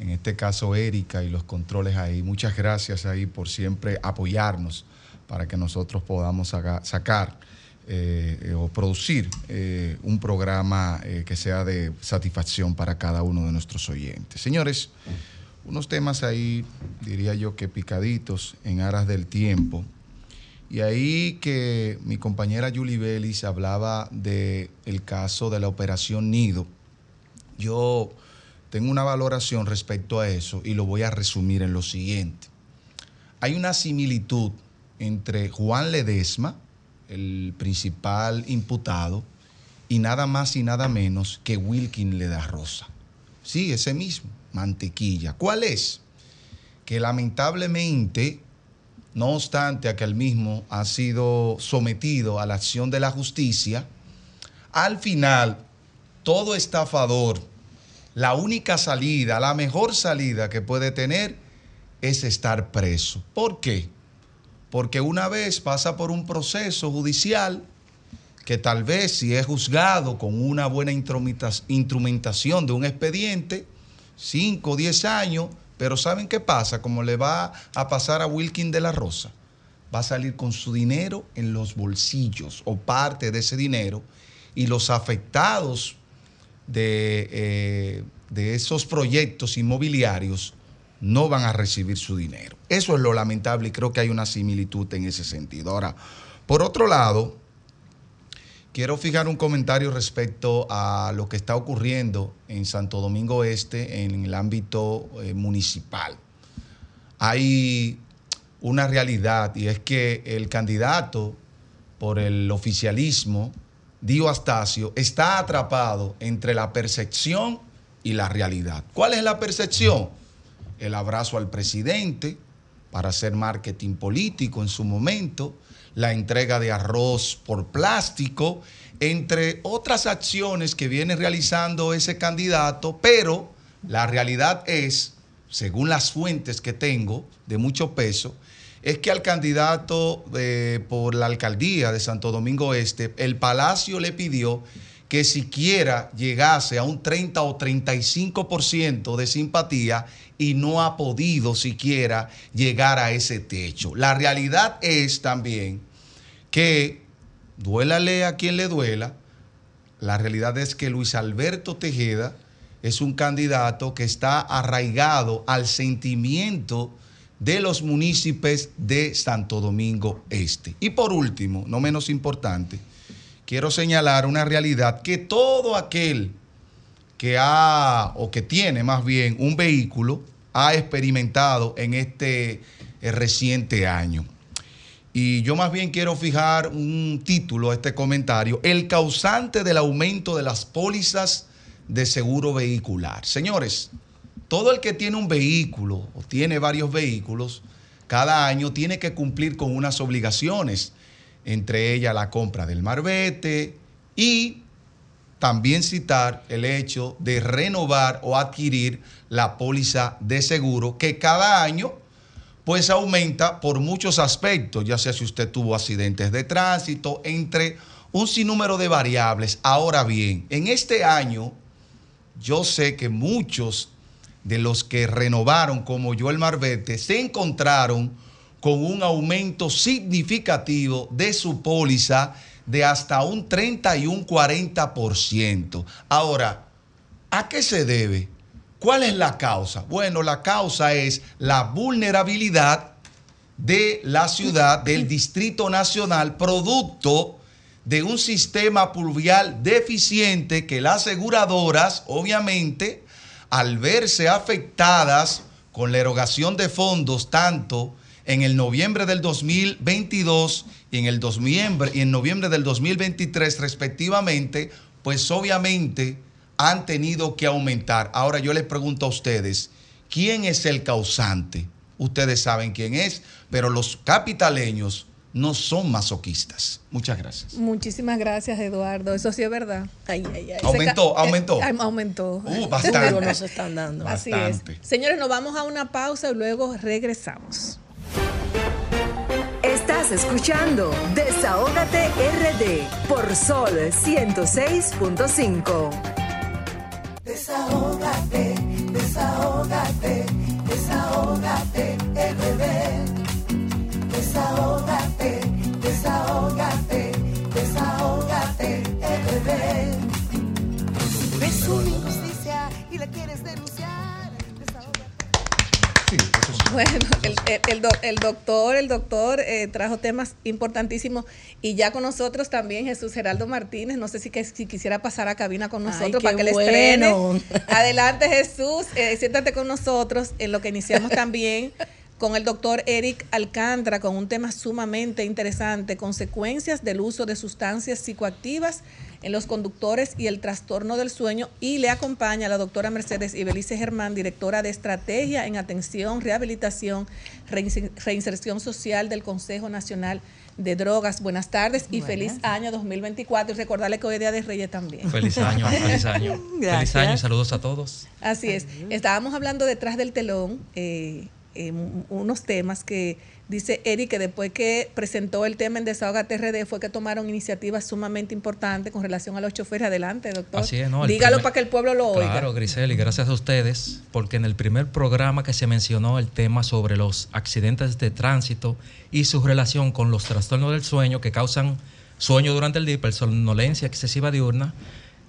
En este caso, Erika y los controles ahí. Muchas gracias ahí por siempre apoyarnos para que nosotros podamos saca- sacar eh, eh, o producir eh, un programa que sea de satisfacción para cada uno de nuestros oyentes. Señores, unos temas ahí, diría yo que picaditos en aras del tiempo. Y ahí que mi compañera Julie Bellis hablaba del el caso de la operación Nido. Yo tengo una valoración respecto a eso y lo voy a resumir en lo siguiente. Hay una similitud entre Juan Ledesma, el principal imputado, y nada más y nada menos que Wilkin Leda Rosa. Sí, ese mismo, mantequilla. ¿Cuál es? Que lamentablemente, no obstante a que el mismo ha sido sometido a la acción de la justicia, al final, todo estafador, la única salida, la mejor salida que puede tener es estar preso. ¿Por qué? Porque una vez pasa por un proceso judicial que tal vez si es juzgado con una buena instrumenta- instrumentación de un expediente, 5 o 10 años, pero ¿saben qué pasa? Como le va a pasar a Wilkin de la Rosa, va a salir con su dinero en los bolsillos o parte de ese dinero y los afectados de, eh, de esos proyectos inmobiliarios no van a recibir su dinero. Eso es lo lamentable y creo que hay una similitud en ese sentido. Ahora, por otro lado, quiero fijar un comentario respecto a lo que está ocurriendo en Santo Domingo Este en el ámbito eh, municipal. Hay una realidad y es que el candidato por el oficialismo, Dio Astacio, está atrapado entre la percepción y la realidad. ¿Cuál es la percepción? El abrazo al presidente para hacer marketing político en su momento, la entrega de arroz por plástico, entre otras acciones que viene realizando ese candidato, pero la realidad es, según las fuentes que tengo de mucho peso, es que al candidato eh, por la alcaldía de Santo Domingo Este, el Palacio le pidió que siquiera llegase a un 30 o 35% de simpatía y no ha podido siquiera llegar a ese techo. La realidad es también que, duélale a quien le duela, la realidad es que Luis Alberto Tejeda es un candidato que está arraigado al sentimiento de los municipios de Santo Domingo Este. Y por último, no menos importante, quiero señalar una realidad que todo aquel que ha o que tiene más bien un vehículo ha experimentado en este eh, reciente año. Y yo más bien quiero fijar un título a este comentario, el causante del aumento de las pólizas de seguro vehicular. Señores, todo el que tiene un vehículo o tiene varios vehículos, cada año tiene que cumplir con unas obligaciones, entre ellas la compra del marbete y también citar el hecho de renovar o adquirir la póliza de seguro que cada año pues aumenta por muchos aspectos, ya sea si usted tuvo accidentes de tránsito, entre un sinnúmero de variables. Ahora bien, en este año yo sé que muchos de los que renovaron como yo el Marbete se encontraron con un aumento significativo de su póliza de hasta un 30 y un 40%. Ahora, ¿a qué se debe? ¿Cuál es la causa? Bueno, la causa es la vulnerabilidad de la ciudad, del Distrito Nacional, producto de un sistema pluvial deficiente que las aseguradoras, obviamente, al verse afectadas con la erogación de fondos tanto en el noviembre del 2022 y en el noviembre, y en noviembre del 2023 respectivamente, pues obviamente han tenido que aumentar. Ahora yo les pregunto a ustedes, ¿quién es el causante? Ustedes saben quién es, pero los capitaleños no son masoquistas. Muchas gracias. Muchísimas gracias, Eduardo. Eso sí es verdad. Ay, ay, ay. Aumentó, aumentó. eh, aumentó. Uh, bastante. Duro nos están dando. Así Bastante. es. Señores, nos vamos a una pausa y luego regresamos. Estás escuchando Desahógate RD por Sol 106.5. Desahógate, desahógate, desahógate, Bueno, el, el- el do- el doctor, el doctor eh, trajo temas importantísimos y ya con nosotros también Jesús Geraldo Martínez. No sé si, que, si quisiera pasar a cabina con nosotros para que le estrene. Adelante Jesús, eh, siéntate con nosotros en lo que iniciamos también con el doctor Eric Alcántara con un tema sumamente interesante, consecuencias del uso de sustancias psicoactivas en los conductores y el trastorno del sueño. Y le acompaña la doctora Mercedes Ibelice Germán, directora de Estrategia en Atención, Rehabilitación, Reinse- Reinserción Social del Consejo Nacional de Drogas. Buenas tardes y feliz año 2024. Y recordarle que hoy es Día de Reyes también. Feliz año, feliz año. Feliz año y saludos a todos. Así es. Estábamos hablando detrás del telón, eh, eh, un- unos temas que dice Eric que después que presentó el tema en Desahoga TRD fue que tomaron iniciativas sumamente importantes con relación a los choferes. Adelante, doctor. Así es, ¿no? Dígalo primer- para que el pueblo lo oiga. Claro, Grisel, y gracias a ustedes, porque en el primer programa que se mencionó el tema sobre los accidentes de tránsito y su relación con los trastornos del sueño que causan sueño durante el día, hipersomnolencia excesiva diurna.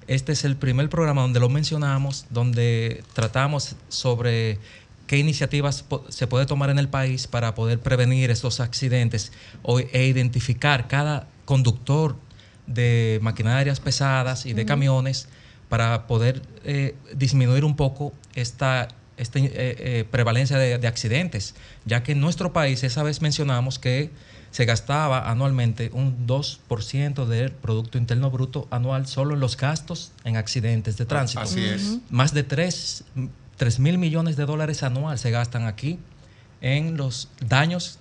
Este es el primer programa donde lo mencionamos, donde tratamos sobre qué iniciativas se puede tomar en el país para poder prevenir estos accidentes o- e identificar cada conductor de maquinarias pesadas y de camiones para poder eh, disminuir un poco esta, esta eh, eh, prevalencia de, de accidentes, ya que en nuestro país esa vez mencionamos que se gastaba anualmente un 2% del Producto Interno Bruto anual solo en los gastos en accidentes de tránsito. Así es. Más de 3, mil millones de dólares anual se gastan aquí en los daños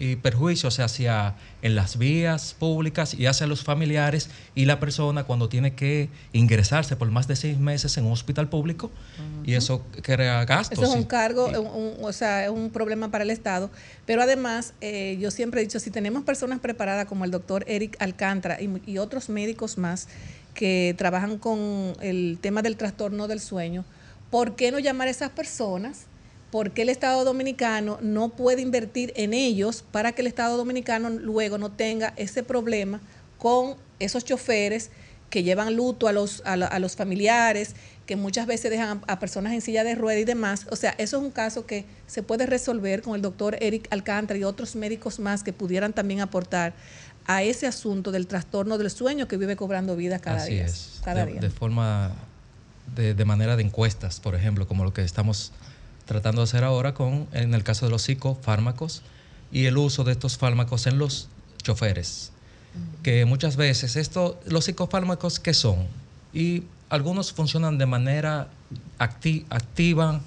y perjuicios hacia en las vías públicas y hacia los familiares y la persona cuando tiene que ingresarse por más de seis meses en un hospital público y eso crea gastos. Eso es un y- cargo, un- un- o sea, es un problema para el Estado. Pero además, eh, yo siempre he dicho, si tenemos personas preparadas como el doctor Eric Alcántara y otros médicos más que trabajan con el tema del trastorno del sueño, ¿por qué no llamar a esas personas? ¿Por qué el Estado Dominicano no puede invertir en ellos para que el Estado Dominicano luego no tenga ese problema con esos choferes que llevan luto a los, a, la- a los familiares, que muchas veces dejan a, a personas en silla de ruedas y demás? O sea, eso es un caso que se puede resolver con el doctor Eric Alcántara y otros médicos más que pudieran también aportar a ese asunto del trastorno del sueño que vive cobrando vida cada Así día. es, Cada de, día. de forma, de, de manera de encuestas, por ejemplo, como lo que estamos tratando de hacer ahora con, en el caso de los psicofármacos y el uso de estos fármacos en los choferes. Que muchas veces esto, los psicofármacos, ¿qué son? Y algunos funcionan de manera acti- activa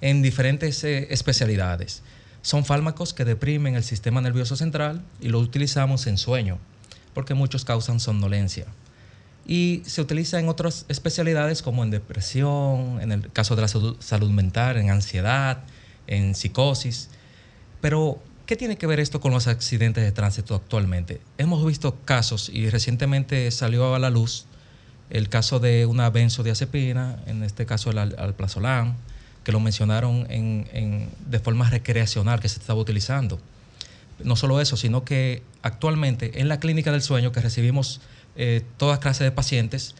en diferentes eh, especialidades. Son fármacos que deprimen el sistema nervioso central y lo utilizamos en sueño, porque muchos causan somnolencia y se utiliza en otras especialidades como en depresión, en el caso de la salud, mental, en ansiedad, en psicosis. Pero, ¿qué tiene que ver esto con los accidentes de tránsito actualmente? Hemos visto casos y recientemente salió a la luz el caso de una benzodiazepina, en este caso el al- alprazolam, que lo mencionaron en- en- de forma recreacional que se estaba utilizando no solo eso, sino que actualmente en la clínica del sueño que recibimos eh, toda clase de pacientes,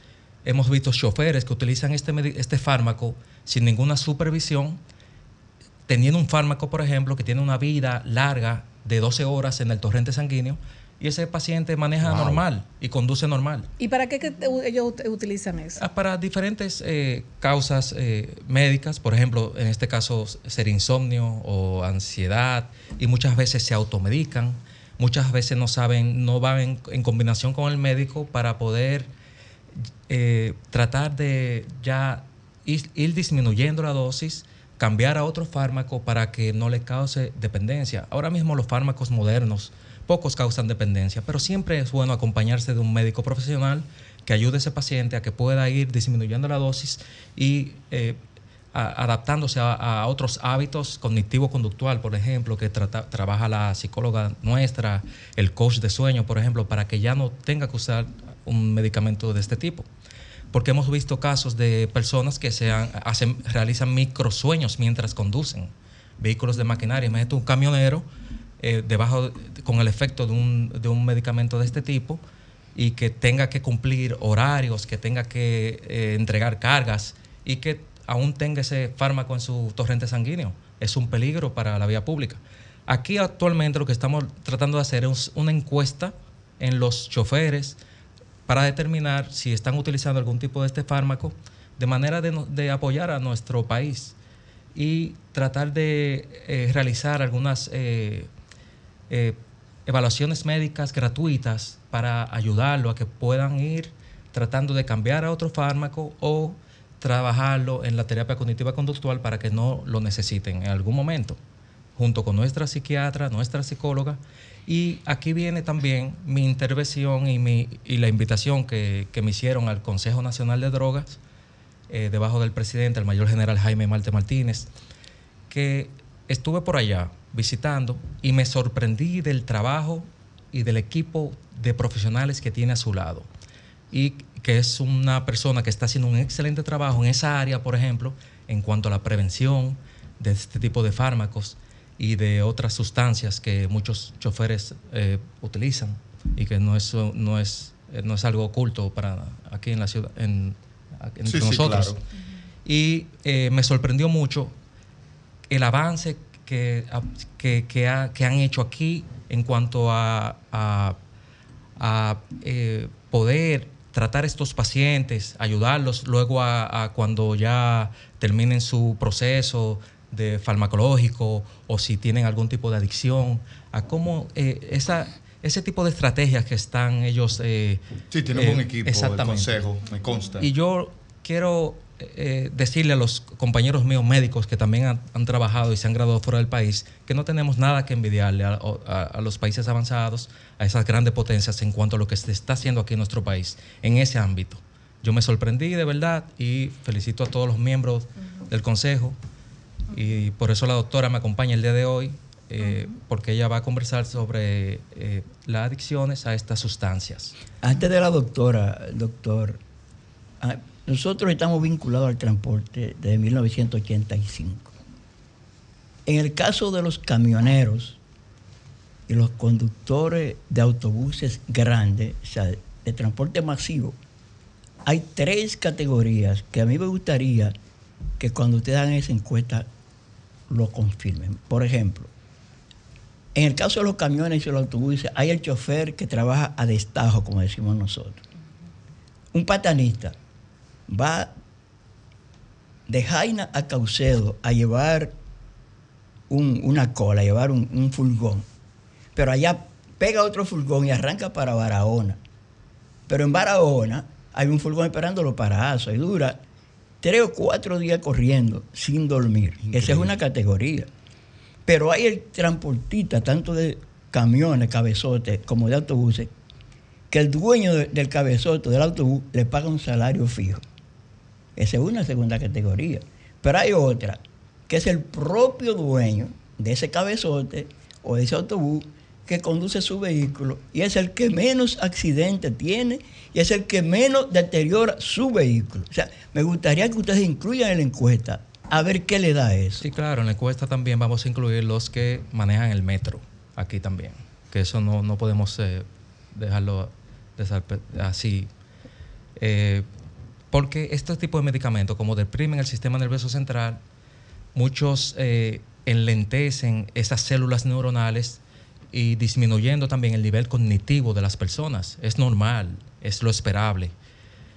hemos visto choferes que utilizan este, este fármaco sin ninguna supervisión, teniendo un fármaco, por ejemplo, que tiene una vida larga de 12 horas en el torrente sanguíneo, y ese paciente maneja Wow. normal y conduce normal. ¿Y para qué que ellos ut- utilizan eso? Ah, Para diferentes eh, causas eh, médicas, por ejemplo, en este caso ser insomnio o ansiedad, y muchas veces se automedican, muchas veces no saben, no van en, en combinación con el médico para poder eh, tratar de ya ir, disminuyendo la dosis, cambiar a otro fármaco para que no le cause dependencia. Ahora mismo los fármacos modernos, pocos causan dependencia, pero siempre es bueno acompañarse de un médico profesional que ayude a ese paciente a que pueda ir disminuyendo la dosis y eh, adaptándose a, otros hábitos cognitivo-conductual, por ejemplo, que trata- trabaja la psicóloga nuestra, el coach de sueño, por ejemplo, para que ya no tenga que usar un medicamento de este tipo. Porque hemos visto casos de personas que se hacen, realizan microsueños mientras conducen vehículos de maquinaria. Imagínate un camionero eh, debajo, de- con el efecto de un, de un medicamento de este tipo y que tenga que cumplir horarios, que tenga que eh, entregar cargas y que aún tenga ese fármaco en su torrente sanguíneo. Es un peligro para la vía pública. Aquí actualmente lo que estamos tratando de hacer es una encuesta en los choferes para determinar si están utilizando algún tipo de este fármaco de manera de, apoyar a nuestro país y tratar de eh, realizar algunas eh, eh, evaluaciones médicas gratuitas para ayudarlo a que puedan ir tratando de cambiar a otro fármaco o trabajarlo en la terapia cognitiva conductual para que no lo necesiten en algún momento, junto con nuestra psiquiatra, nuestra psicóloga. Y aquí viene también mi intervención y, mi, y la invitación que, que me hicieron al Consejo Nacional de Drogas, eh, debajo del presidente, el mayor general Jaime Marte Martínez, que estuve por allá visitando y me sorprendí del trabajo y del equipo de profesionales que tiene a su lado. Y que es una persona que está haciendo un excelente trabajo en esa área, por ejemplo, en cuanto a la prevención de este tipo de fármacos y de otras sustancias que muchos choferes eh, utilizan. y que no es, no es, eh, no es algo oculto para aquí en la ciudad, en, entre Sí, sí, nosotros. claro. Y eh, me sorprendió mucho el avance que, que, que ha- que han hecho aquí en cuanto a, a- a, eh, poder tratar estos pacientes, ayudarlos luego a, a cuando ya terminen su proceso de farmacológico o si tienen algún tipo de adicción, a cómo eh, esa, ese tipo de estrategias que están ellos... eh, Sí, tenemos eh, un equipo, el consejo, me consta. Y yo quiero eh, decirle a los compañeros míos médicos que también han, han trabajado y se han graduado fuera del país que no tenemos nada que envidiarle a, a- a los países avanzados, a esas grandes potencias en cuanto a lo que se está haciendo aquí en nuestro país, en ese ámbito. Yo me sorprendí de verdad y felicito a todos los miembros del consejo y por eso la doctora me acompaña el día de hoy. eh, porque ella va a conversar sobre eh, las adicciones a estas sustancias. Antes de la doctora, doctor, ah, nosotros estamos vinculados al transporte desde 1985. En el caso de los camioneros y los conductores de autobuses grandes, o sea, de transporte masivo, hay tres categorías que a mí me gustaría que cuando ustedes hagan esa encuesta lo confirmen. Por ejemplo, en el caso de los camiones y los autobuses, hay el chofer que trabaja a destajo, como decimos nosotros. Un patanista va de Jaina a Caucedo a llevar un- una cola, a llevar un, un furgón. Pero allá pega otro furgón y arranca para Barahona. Pero en Barahona hay un furgón esperándolo para Aso y dura tres o cuatro días corriendo sin dormir. Esa es una categoría. Pero hay el transportista, tanto de camiones, cabezotes, como de autobuses, que el dueño de- del cabezote, del autobús, le paga un salario fijo. Esa es una segunda categoría. Pero hay otra, que es el propio dueño de ese cabezote o de ese autobús que conduce su vehículo y es el que menos accidentes tiene y es el que menos deteriora su vehículo. O sea, me gustaría que ustedes incluyan en la encuesta a ver qué le da eso. Sí, claro, en la encuesta también vamos a incluir los que manejan el metro, aquí también, que eso no, no podemos eh, dejarlo así. Eh, porque este tipo de medicamentos, como deprimen el sistema nervioso central, muchos eh, enlentecen esas células neuronales y disminuyendo también el nivel cognitivo de las personas. Es normal, es lo esperable.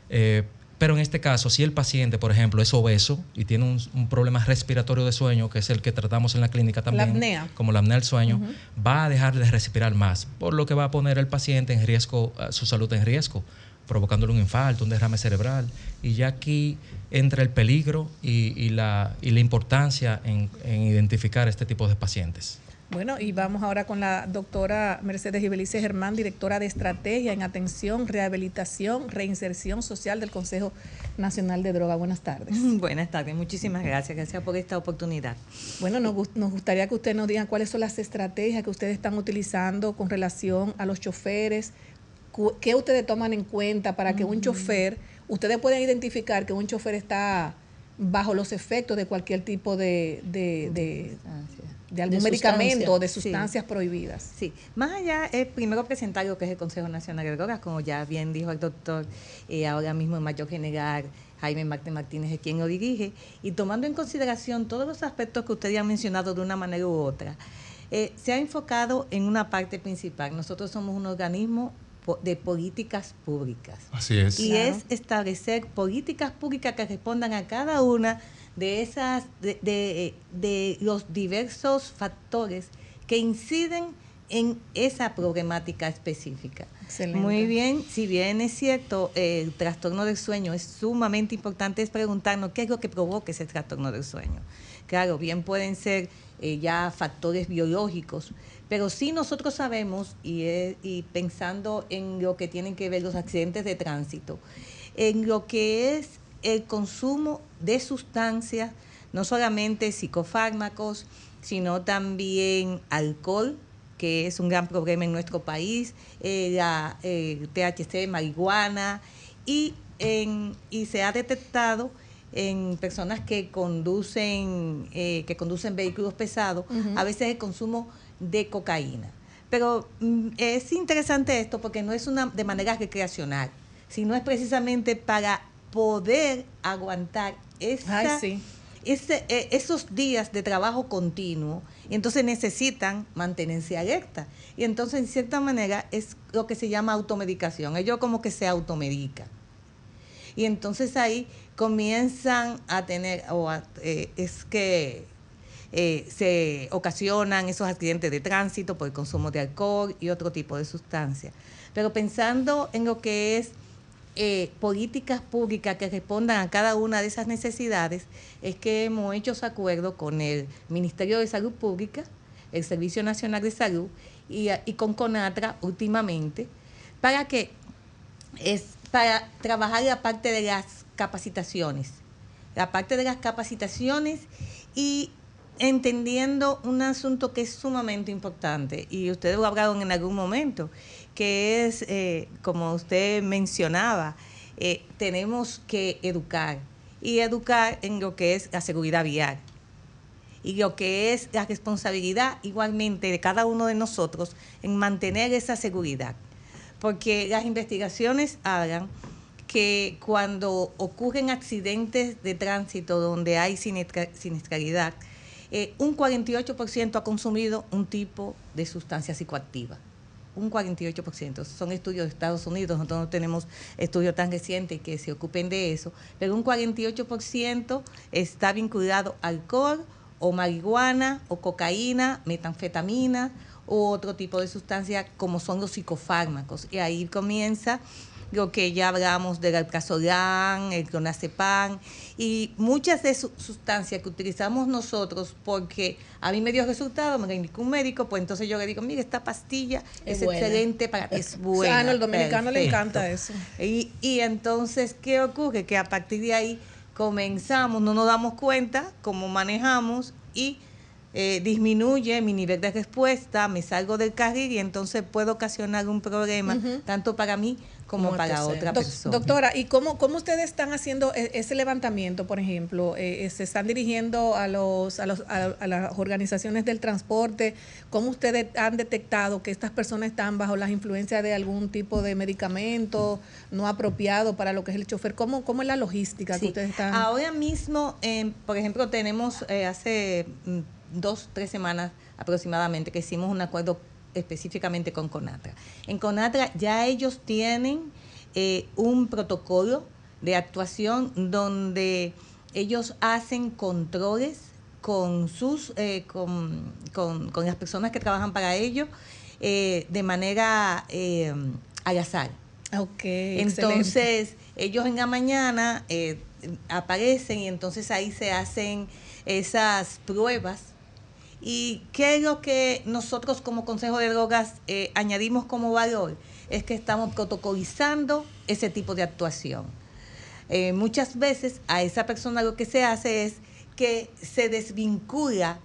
Eh, pero en este caso, si el paciente, por ejemplo, es obeso y tiene un, un problema respiratorio de sueño, que es el que tratamos en la clínica también, apnea. como la apnea del sueño, va a dejar de respirar más, por lo que va a poner al paciente en riesgo, eh, su salud en riesgo, provocándole un infarto, un derrame cerebral. Y ya aquí entra el peligro y, y la, y la importancia en, en identificar este tipo de pacientes. Bueno, y vamos ahora con la doctora Mercedes Ibelice Germán, directora de Estrategia en Atención, Rehabilitación, Reinserción Social del Consejo Nacional de Droga. Buenas tardes. Buenas tardes, muchísimas gracias. Gracias por esta oportunidad. Bueno, nos, gust- nos gustaría que usted nos diga cuáles son las estrategias que ustedes están utilizando con relación a los choferes, qué ustedes toman en cuenta para que un chofer, ustedes pueden identificar que un chofer está bajo los efectos de cualquier tipo de, de, de- de algún medicamento o de sí. sustancias prohibidas. Sí, más allá es primero presentar lo que es el Consejo Nacional de Drogas, como ya bien dijo el doctor, eh, ahora mismo el mayor general Jaime Marte Martínez es quien lo dirige, y tomando en consideración todos los aspectos que usted ya ha mencionado de una manera u otra, eh, se ha enfocado en una parte principal. Nosotros somos un organismo de políticas públicas. Así es. Y Claro. es establecer políticas públicas que respondan a cada una de esas, de, de- de los diversos factores que inciden en esa problemática específica. Excelente. Muy bien, si bien es cierto, el trastorno del sueño es sumamente importante, es preguntarnos qué es lo que provoca ese trastorno del sueño. Claro, bien pueden ser eh, ya factores biológicos, pero sí nosotros sabemos, y, y pensando en lo que tienen que ver los accidentes de tránsito, en lo que es el consumo de sustancias, no solamente psicofármacos, sino también alcohol, que es un gran problema en nuestro país, eh, la eh, THC, marihuana, y, en, y se ha detectado en personas que conducen, eh, que conducen vehículos pesados, a veces el consumo de cocaína. Pero mm, es interesante esto porque no es una de manera recreacional, sino es precisamente para poder aguantar esa, Ay, sí. ese, eh, esos días de trabajo continuo y entonces necesitan mantenerse alerta. Y entonces, en cierta manera, es lo que se llama automedicación. Ellos como que se automedican. Y entonces ahí comienzan a tener, o a- eh, es que eh, se ocasionan esos accidentes de tránsito por el consumo de alcohol y otro tipo de sustancias. Pero pensando en lo que es eh, políticas públicas que respondan a cada una de esas necesidades, es que hemos hecho ese acuerdo con el Ministerio de Salud Pública, el Servicio Nacional de Salud y, y con CONATRA últimamente, para que es para trabajar la parte de las capacitaciones, la parte de las capacitaciones y entendiendo un asunto que es sumamente importante y ustedes lo hablaron en algún momento, que es, eh, como usted mencionaba, eh, tenemos que educar y educar en lo que es la seguridad vial y lo que es la responsabilidad igualmente de cada uno de nosotros en mantener esa seguridad. Porque las investigaciones hablan que cuando ocurren accidentes de tránsito donde hay siniestralidad, eh, un 48% ha consumido un tipo de sustancia psicoactiva. Un 48%. Son estudios de Estados Unidos, nosotros no tenemos estudios tan recientes que se ocupen de eso, pero un 48% está vinculado a alcohol o marihuana o cocaína, metanfetamina o otro tipo de sustancia como son los psicofármacos. Y ahí comienza lo que ya hablamos del alprazolam, el clonazepam y muchas de sus sustancias que utilizamos nosotros porque a mí me dio resultado, me indicó un médico, pues entonces yo le digo, mire, esta pastilla es, excelente para es buena. Ah, no, el dominicano le perfecto". encanta eso. Y, y entonces, ¿qué ocurre? Que a partir de ahí comenzamos, no nos damos cuenta cómo manejamos y eh, disminuye mi nivel de respuesta, me salgo del carril y entonces puedo ocasionar un problema tanto para mí como, para otra persona. Doctora, ¿y cómo, cómo ustedes están haciendo e- ese levantamiento, por ejemplo? Eh, eh, ¿Se están dirigiendo a, los, a, los, a, a las organizaciones del transporte? ¿Cómo ustedes han detectado que estas personas están bajo las influencias de algún tipo de medicamento no apropiado para lo que es el chofer? ¿Cómo, cómo es la logística que ustedes están...? Ahora mismo, eh, por ejemplo, tenemos eh, hace mm, dos, tres semanas aproximadamente que hicimos un acuerdo específicamente con Conatra. En Conatra ya ellos tienen eh, un protocolo de actuación donde ellos hacen controles con sus eh, con, con- con las personas que trabajan para ellos eh, de manera eh, al azar. Ok, Entonces, ellos en la mañana eh, aparecen y entonces ahí se hacen esas pruebas. ¿Y qué es lo que nosotros como Consejo de Drogas eh, añadimos como valor? Es que estamos protocolizando ese tipo de actuación. Eh, muchas veces a esa persona lo que se hace es que se desvincula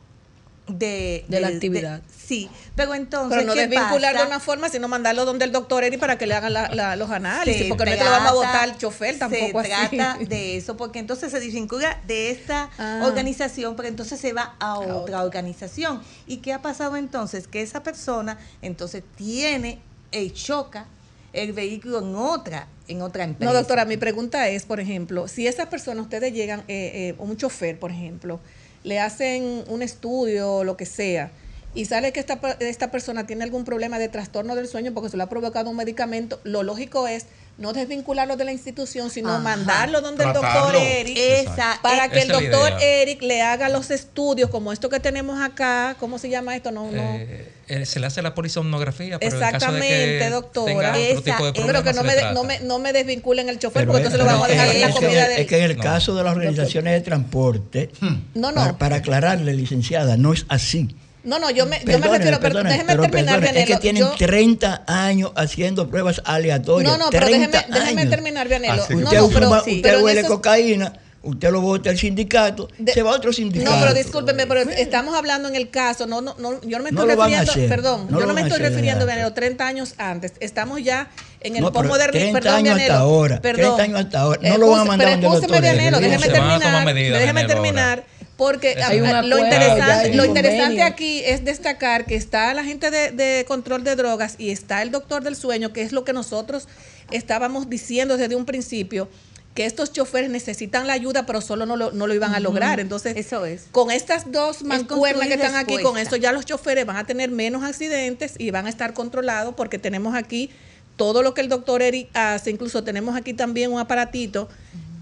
de, De la actividad. sí, pero entonces. Pero no ¿qué desvincularlo de una forma, sino mandarlo donde el doctor Eri para que le hagan la- la- los análisis, porque no es que lo vamos a trata- votar al chofer tampoco se así. trata de eso, porque entonces se desvincula de esta Ah. organización, pero entonces se va a otra organización. ¿Y qué ha pasado entonces? Que esa persona entonces tiene, eh, choca el vehículo en otra, en otra empresa. No, doctora, mi pregunta es, por ejemplo, si esas personas, ustedes llegan, eh, eh, un chofer, por ejemplo, le hacen un estudio o lo que sea, y sale que esta, esta persona tiene algún problema de trastorno del sueño porque se lo ha provocado un medicamento, lo lógico es no desvincularlo de la institución, sino Ajá. mandarlo donde el doctor Eric, Esa- para eh, que el esa doctor. Eric le haga los estudios como esto que tenemos acá, ¿cómo se llama esto? No, no. Eh, eh, se le hace la polisomnografía, pero en caso de Exactamente, que doctora. tenga otro Esa- tipo de pero que no me, de- no, me, no me desvinculen el chofer, Pero porque es- entonces lo vamos a dejar en la comida del... Es que en el No. caso de las organizaciones de transporte, No, no. para, para aclararle, licenciada, no es así. No, no, yo me, yo me refiero, pero perdóneme, déjeme pero terminar, perdóneme, Es que Vianelo. tienen Yo- 30 años haciendo pruebas aleatorias. no, no, pero déjeme, 30 déjeme terminar, Vianelo. Así. No, Usted, no, pero, fuma- sí, usted pero huele esos- cocaína, usted lo vota al sindicato, De- se va a otro sindicato. No, pero discúlpeme, pero estamos hablando en el caso, no, no, no yo no me No estoy a refiriendo, hacer, perdón, no yo no me estoy hacer, refiriendo. Vianelo, 30 años antes. Estamos ya en el No, pero posmodernismo. 30 Perdón, años Vianelo. hasta ahora, Perdón. 30 años hasta ahora. No lo van a mandar pero donde. Vianelo, déjeme terminar, déjeme Vianelo, terminar. Porque a- es a- lo, interesante, hay lo interesante aquí es destacar que está la gente de, de control de drogas y está el doctor del sueño, que es lo que nosotros estábamos diciendo desde un principio, que estos choferes necesitan la ayuda, pero solo no lo, no lo iban a lograr. Entonces, Eso es. con estas dos mancuernas que construir están aquí, con eso ya los choferes van a tener menos accidentes y van a estar controlados porque tenemos aquí todo lo que el doctor Eric hace. Incluso tenemos aquí también un aparatito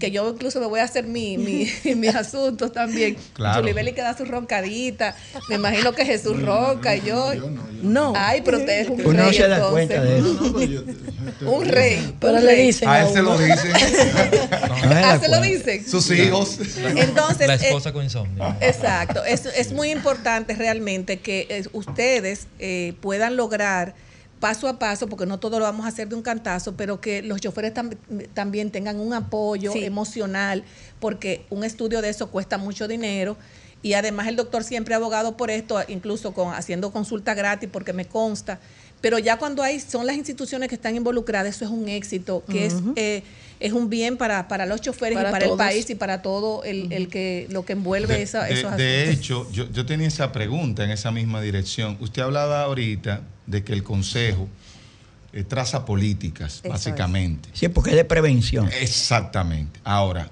que yo incluso me voy a hacer mi, mi- mis asuntos también. Claro. Julibeli que da su roncadita. Me imagino que Jesús ronca y yo. No. Ay, pero usted es un Uno no rey. se da entonces. cuenta de eso. Un rey. Pero le dicen A él se lo dicen. Ah, se lo dicen. Sus hijos. Entonces, La eh, esposa con insomnio. Exacto, es, es muy importante realmente que eh, ustedes eh, puedan lograr paso a paso, porque no todo lo vamos a hacer de un cantazo, pero que los choferes tam- también tengan un apoyo Sí. emocional, porque un estudio de eso cuesta mucho dinero. Y además el doctor siempre ha abogado por esto, incluso con, haciendo consulta gratis, porque me consta. Pero ya cuando hay, son las instituciones que están involucradas, eso es un éxito, que es, eh, es un bien para, para los choferes Para y para todos. el país y para todo el, el que lo que envuelve De, esa- de- esos de asuntos. hecho, yo, yo tenía esa pregunta en esa misma dirección. Usted hablaba ahorita de que el Consejo eh, traza políticas, Eso básicamente. Sí, porque es de prevención. Exactamente. Ahora,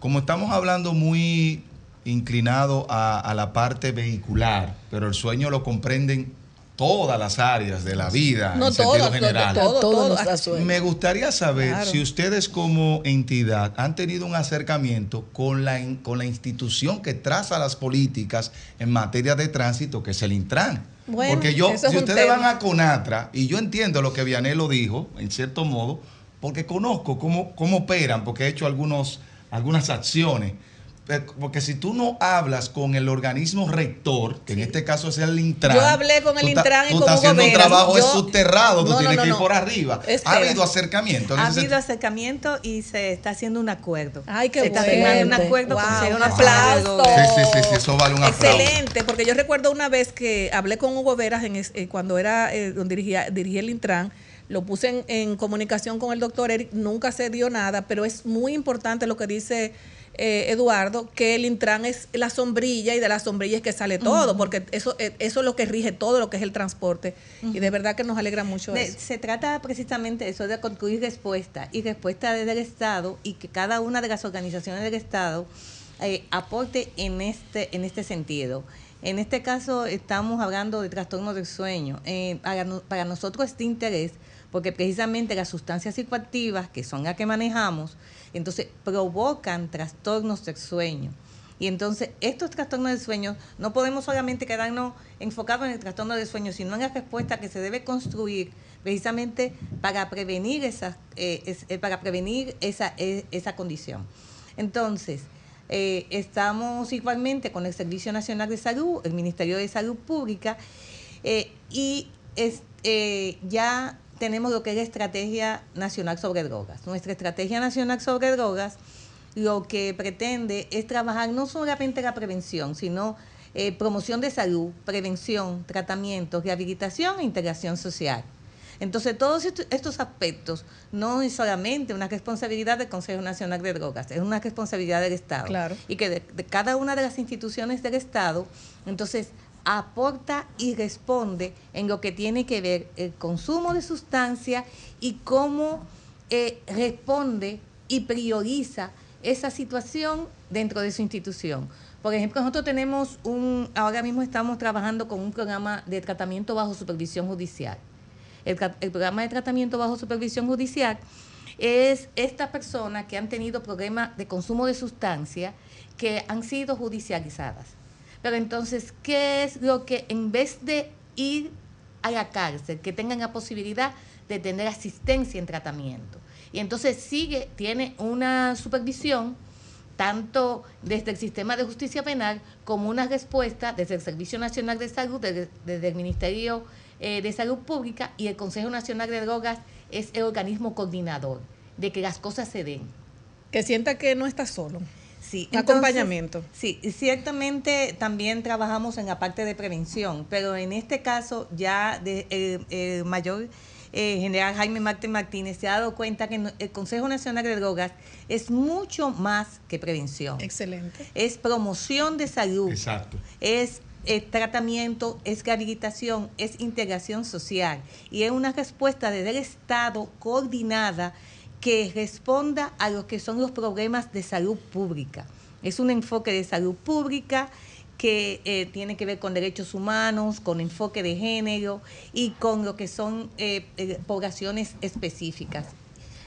como estamos hablando muy inclinado a, a la parte vehicular, pero el sueño lo comprenden todas las áreas de la vida No en sentido todo, general. todo, todo, Todo nos todo. da sueño. Me gustaría saber Claro. si ustedes como entidad han tenido un acercamiento con la, con la institución que traza las políticas en materia de tránsito, que es el Intran. Bueno, Porque yo, eso es si ustedes tema. van a Conatra, y yo entiendo lo que Vianelo dijo, en cierto modo, porque conozco cómo, cómo operan, porque he hecho algunos, algunas acciones. Eh, Porque si tú no hablas con el organismo rector, que en este caso es el Intran. Yo hablé con el Intran y tú con estás Hugo haciendo un Veras. trabajo Yo- es subterrado, tú No, tienes no, que ir no. por arriba. Ha habido acercamiento. en Ha habido acercamiento y se está haciendo un acuerdo. Ay, qué se está firmando un acuerdo Wow, con un aplauso. Sí, sí, sí, sí, eso vale un aplauso. Excelente, porque yo recuerdo una vez que hablé con Hugo Veras en eh, cuando era eh, donde dirigía, dirigía el Intran, lo puse en, en comunicación con el doctor Eric, nunca se dio nada, pero es muy importante lo que dice eh, Eduardo, que el Intran es la sombrilla y de la sombrilla es que sale todo, porque eso, eh, eso es lo que rige todo lo que es el transporte. Y de verdad que nos alegra mucho De- eso. se trata precisamente de eso, de construir respuesta y respuesta desde el Estado y que cada una de las organizaciones del Estado eh, aporte en este, en este sentido. En este caso estamos hablando de trastorno del sueño. Eh, para, para nosotros es de interés porque precisamente las sustancias psicoactivas, que son las que manejamos, entonces provocan trastornos del sueño. Y entonces estos trastornos del sueño no podemos solamente quedarnos enfocados en el trastorno del sueño, sino en la respuesta que se debe construir precisamente para prevenir esa, eh, eh, para prevenir esa, eh, esa condición. Entonces, eh, estamos igualmente con el Servicio Nacional de Salud, el Ministerio de Salud Pública, y es- ya tenemos lo que es la Estrategia Nacional sobre Drogas. Nuestra Estrategia Nacional sobre Drogas lo que pretende es trabajar no solamente la prevención, sino eh, promoción de salud, prevención, tratamiento, rehabilitación e integración social. Entonces, todos esto- estos aspectos no es solamente una responsabilidad del Consejo Nacional de Drogas, es una responsabilidad del Estado. Claro. Y que de, de cada una de las instituciones del Estado, entonces, aporta y responde en lo que tiene que ver el consumo de sustancia y cómo eh, responde y prioriza esa situación dentro de su institución. Por ejemplo, nosotros tenemos un, ahora mismo estamos trabajando con un programa de tratamiento bajo supervisión judicial. El, el programa de tratamiento bajo supervisión judicial es estas personas que han tenido problemas de consumo de sustancia que han sido judicializadas. Pero entonces, ¿qué es lo que en vez de ir a la cárcel, que tengan la posibilidad de tener asistencia en tratamiento? Y entonces sigue, tiene una supervisión tanto desde el sistema de justicia penal como una respuesta desde el Servicio Nacional de Salud, desde, el Ministerio eh, de Salud Pública y el Consejo Nacional de Drogas es el organismo coordinador de que las cosas se den. Que sienta que no está solo. Sí, entonces, acompañamiento. Sí, y ciertamente también trabajamos en la parte de prevención, pero en este caso ya de, el- el mayor eh, general Jaime Marte Martínez se ha dado cuenta que el Consejo Nacional de Drogas es mucho más que prevención. Excelente. Es promoción de salud. Exacto. Es eh, tratamiento, es rehabilitación, es integración social y es una respuesta desde el Estado coordinada que responda a lo que son los problemas de salud pública. Es un enfoque de salud pública que eh, tiene que ver con derechos humanos, con enfoque de género y con lo que son eh, eh, poblaciones específicas.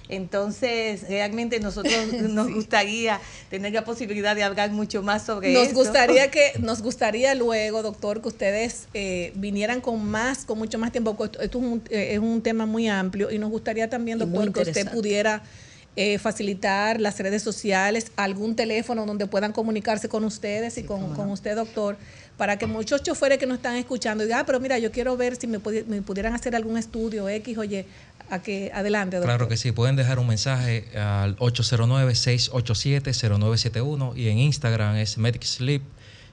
Entonces, realmente nosotros nos gustaría tener la posibilidad de hablar mucho más sobre Nos eso. gustaría que, nos gustaría luego, doctor, que ustedes eh, vinieran con más, con mucho más tiempo. porque Esto, esto es, un, eh, es un tema muy amplio y nos gustaría también, doctor, que usted pudiera eh, facilitar las redes sociales, algún teléfono donde puedan comunicarse con ustedes y con, con usted, doctor, para que muchos choferes que nos están escuchando digan, ah, pero mira, yo quiero ver si me, pudi- me pudieran hacer algún estudio X, oye, a que adelante, doctor. Claro que sí, pueden dejar un mensaje al 809-687-0971 y en Instagram es Medic Sleep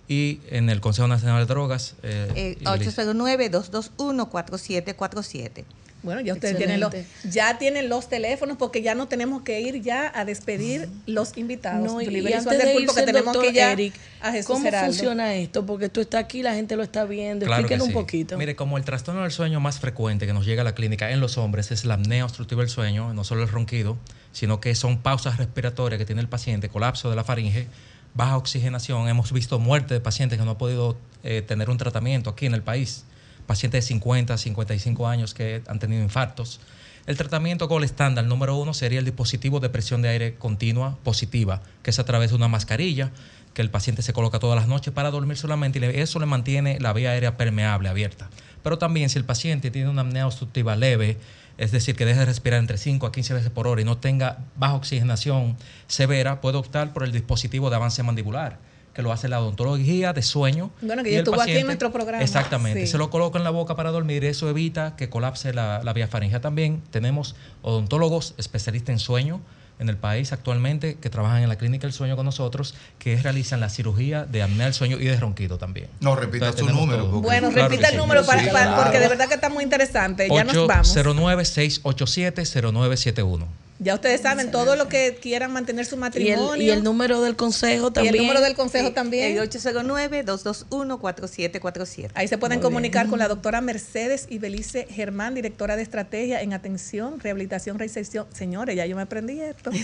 y en el Consejo Nacional de Drogas. eh, Eh, y 809-221-4747. Bueno, ya ustedes tienen los, ya tienen los teléfonos porque ya no tenemos que ir ya a despedir los invitados. No, y, antes de irse, que tenemos que ya Eric, a Jesús ¿cómo Geraldo. funciona esto? Porque tú estás aquí, la gente lo está viendo. Claro que Explíquenos sí. un poquito. Mire, como el trastorno del sueño más frecuente que nos llega a la clínica en los hombres es la apnea obstructiva del sueño, no solo el ronquido, sino que son pausas respiratorias que tiene el paciente, colapso de la faringe, baja oxigenación. Hemos visto muerte de pacientes que no han podido eh, tener un tratamiento aquí en el país. Pacientes de 50, 55 años que han tenido infartos. El tratamiento con el estándar número uno sería el dispositivo de presión de aire continua positiva, que es a través de una mascarilla que el paciente se coloca todas las noches para dormir solamente y eso le mantiene la vía aérea permeable, abierta. Pero también si el paciente tiene una apnea obstructiva leve, es decir, que deje de respirar entre 5 a 15 veces por hora y no tenga baja oxigenación severa, puede optar por el dispositivo de avance mandibular, que lo hace la odontología de sueño. Bueno, que y ya estuvo aquí en nuestro programa. Exactamente. Sí. Se lo coloca en la boca para dormir. Eso evita que colapse la, la vía faringea también. Tenemos odontólogos especialistas en sueño en el país actualmente que trabajan en la clínica del sueño con nosotros, que realizan la cirugía de apnea del sueño y de ronquido también. No, repita Entonces, su número, porque- Bueno, Claro repita el sí. número para, Sí, para- claro. porque de verdad que está muy interesante. Ya nos vamos. 809-687-0971. Ya ustedes saben, todo lo que quieran mantener su y, el, matrimonio. y el número del consejo y también. el número del consejo también. El 809-221-4747. Ahí se pueden Muy comunicar bien. con la doctora Mercedes Ibelice Germán, directora de estrategia en atención, rehabilitación, reinserción. Señores, ya yo me aprendí esto.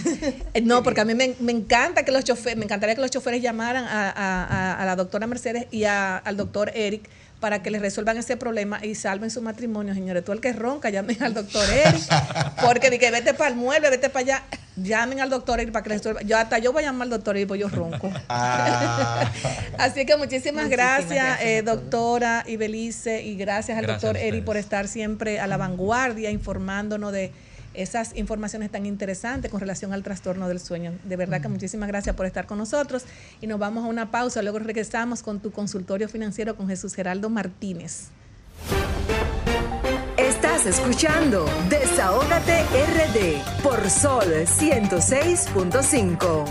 Eh, no, porque a mí me, me encanta que los choferes, me encantaría que los choferes llamaran a, a- a- a la doctora Mercedes y a- al doctor Eric para que les resuelvan ese problema y salven su matrimonio, señores. Tú el que ronca, llamen al doctor Eric, porque de que vete para el mueble, vete para allá, llamen al doctor Eric para que les resuelva. Yo hasta yo voy a llamar al doctor Eric, porque yo ronco. Ah. Así que muchísimas, Muchísimas gracias, eh, doctora Ibelice, y gracias al Gracias doctor a Eri ustedes. por estar siempre a la vanguardia informándonos de esas informaciones tan interesantes con relación al trastorno del sueño. De verdad que muchísimas gracias por estar con nosotros y nos vamos a una pausa, luego regresamos con tu consultorio financiero con Jesús Geraldo Martínez. Estás escuchando Desahógate RD por Sol 106.5.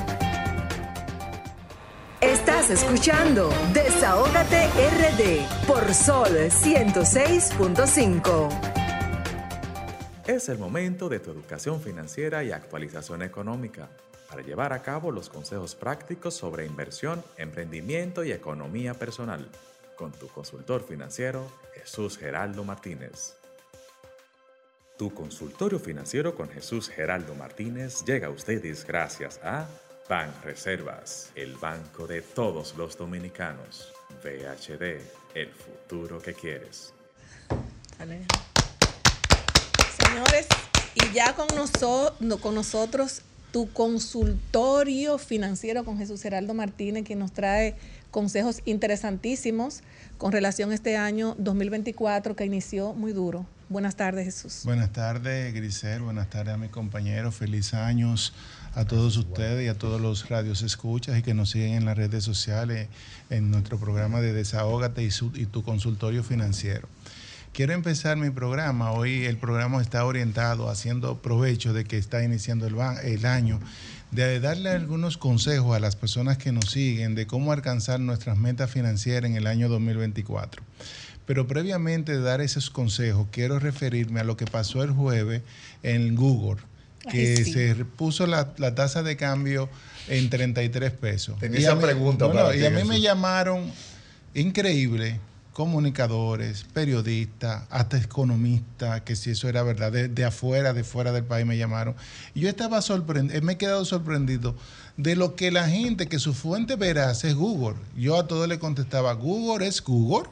Estás escuchando Desahógate RD por Sol 106.5. Es el momento de tu educación financiera y actualización económica para llevar a cabo los consejos prácticos sobre inversión, emprendimiento y economía personal con tu consultor financiero Jesús Geraldo Martínez. Tu consultorio financiero con Jesús Geraldo Martínez llega a ustedes gracias a Ban Reservas, el banco de todos los dominicanos. VHD, el futuro que quieres. Señores, y ya con, con nosotros tu consultorio financiero con Jesús Geraldo Martínez, que nos trae consejos interesantísimos con relación a este año 2024 que inició muy duro. Buenas tardes, Jesús. Buenas tardes, Grisel. Buenas tardes a mis compañeros. Feliz años a todos ustedes y a todos los radios escuchas y que nos siguen en las redes sociales, en nuestro programa de Desahógate y, su- y tu consultorio financiero. Quiero empezar mi programa. Hoy el programa está orientado, haciendo provecho de que está iniciando el, año, de darle algunos consejos a las personas que nos siguen de cómo alcanzar nuestras metas financieras en el año 2024. Pero previamente de dar esos consejos, quiero referirme a lo que pasó el jueves en Google, que Ay, sí. se puso la, la tasa de cambio en 33 pesos. Tenía Y esa mí- pregunta no, para no, ti, Y a mí me llamaron increíble comunicadores, periodistas, hasta economistas, que si eso era verdad, de, de afuera, de fuera del país me llamaron. Yo estaba sorprendido, me he quedado sorprendido de lo que la gente, que su fuente veraz es Google. Yo a todos le contestaba, Google es Google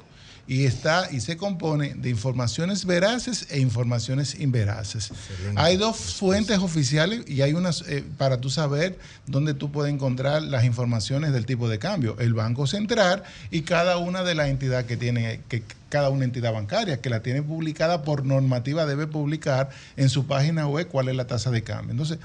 y está y se compone de informaciones veraces e informaciones inveraces. Hay dos fuentes oficiales y hay unas eh, para tú saber dónde tú puedes encontrar las informaciones del tipo de cambio, el Banco Central y cada una de las entidades que tiene que cada una entidad bancaria que la tiene publicada por normativa debe publicar en su página web cuál es la tasa de cambio. Entonces,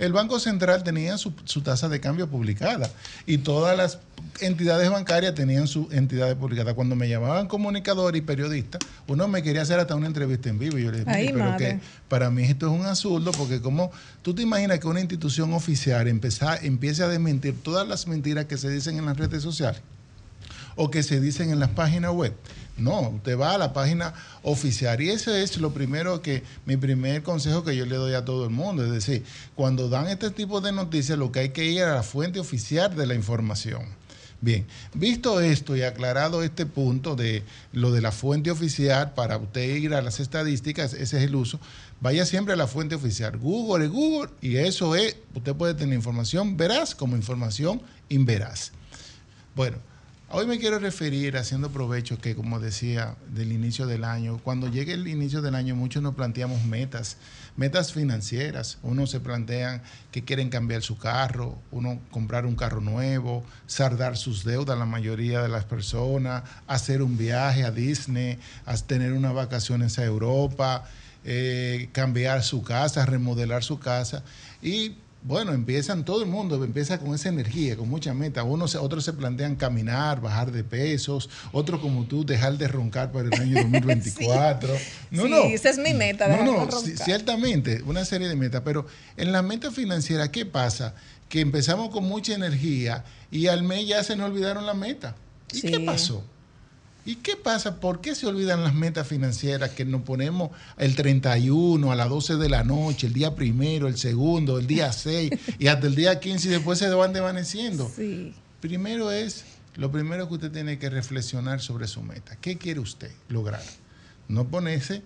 el Banco Central tenía su, su tasa de cambio publicada y todas las entidades bancarias tenían su entidad publicada. Cuando me llamaban comunicador y periodista, uno me quería hacer hasta una entrevista en vivo y yo le dije, Ay, "Mire, pero madre. que para mí esto es un absurdo porque como tú te imaginas que una institución oficial empeza- empiece a desmentir todas las mentiras que se dicen en las redes sociales o que se dicen en las páginas web. No, usted va a la página oficial y ese es lo primero que, mi primer consejo que yo le doy a todo el mundo. Es decir, cuando dan este tipo de noticias, lo que hay que ir a la fuente oficial de la información. Bien, visto esto y aclarado este punto de lo de la fuente oficial, para usted ir a las estadísticas, ese es el uso, vaya siempre a la fuente oficial. Google es Google y eso es, usted puede tener información veraz como información inveraz. Bueno, hoy me quiero referir, haciendo provecho, que como decía, del inicio del año, cuando llegue el inicio del año, muchos nos planteamos metas, metas financieras. Unos se plantean que quieren cambiar su carro, uno comprar un carro nuevo, saldar sus deudas, la mayoría de las personas, hacer un viaje a Disney, tener unas vacaciones a Europa, eh, cambiar su casa, remodelar su casa. Y bueno, empiezan, todo el mundo empieza con esa energía, con mucha meta. Unos, otros se plantean caminar, bajar de pesos, otros como tú, dejar de roncar para el año 2024. No, Sí, no. esa es mi meta, No, de no, roncar. ci- ciertamente, una serie de metas, pero en la meta financiera, ¿qué pasa? Que empezamos con mucha energía y al mes ya se nos olvidaron la meta. ¿Y qué pasó? ¿Y qué pasa? ¿Por qué se olvidan las metas financieras que nos ponemos el 31 a las 12 de la noche, el día primero, el segundo, el día 6 y hasta el día 15 y después se van desvaneciendo? Sí. Primero es, lo primero que usted tiene que reflexionar sobre su meta. ¿Qué quiere usted lograr? No ponerse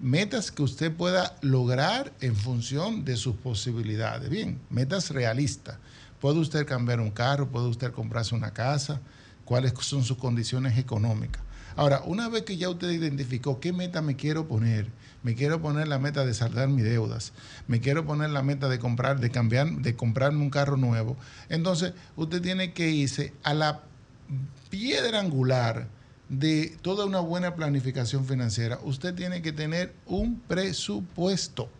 metas que usted pueda lograr en función de sus posibilidades. Bien, metas realistas. ¿Puede usted cambiar un carro? ¿Puede usted comprarse una casa? ¿Cuáles son sus condiciones económicas? Ahora, una vez que ya usted identificó qué meta me quiero poner, me quiero poner la meta de saldar mis deudas, me quiero poner la meta de comprar, de cambiar, de comprarme un carro nuevo, entonces usted tiene que irse a la piedra angular de toda una buena planificación financiera. Usted tiene que tener un presupuesto.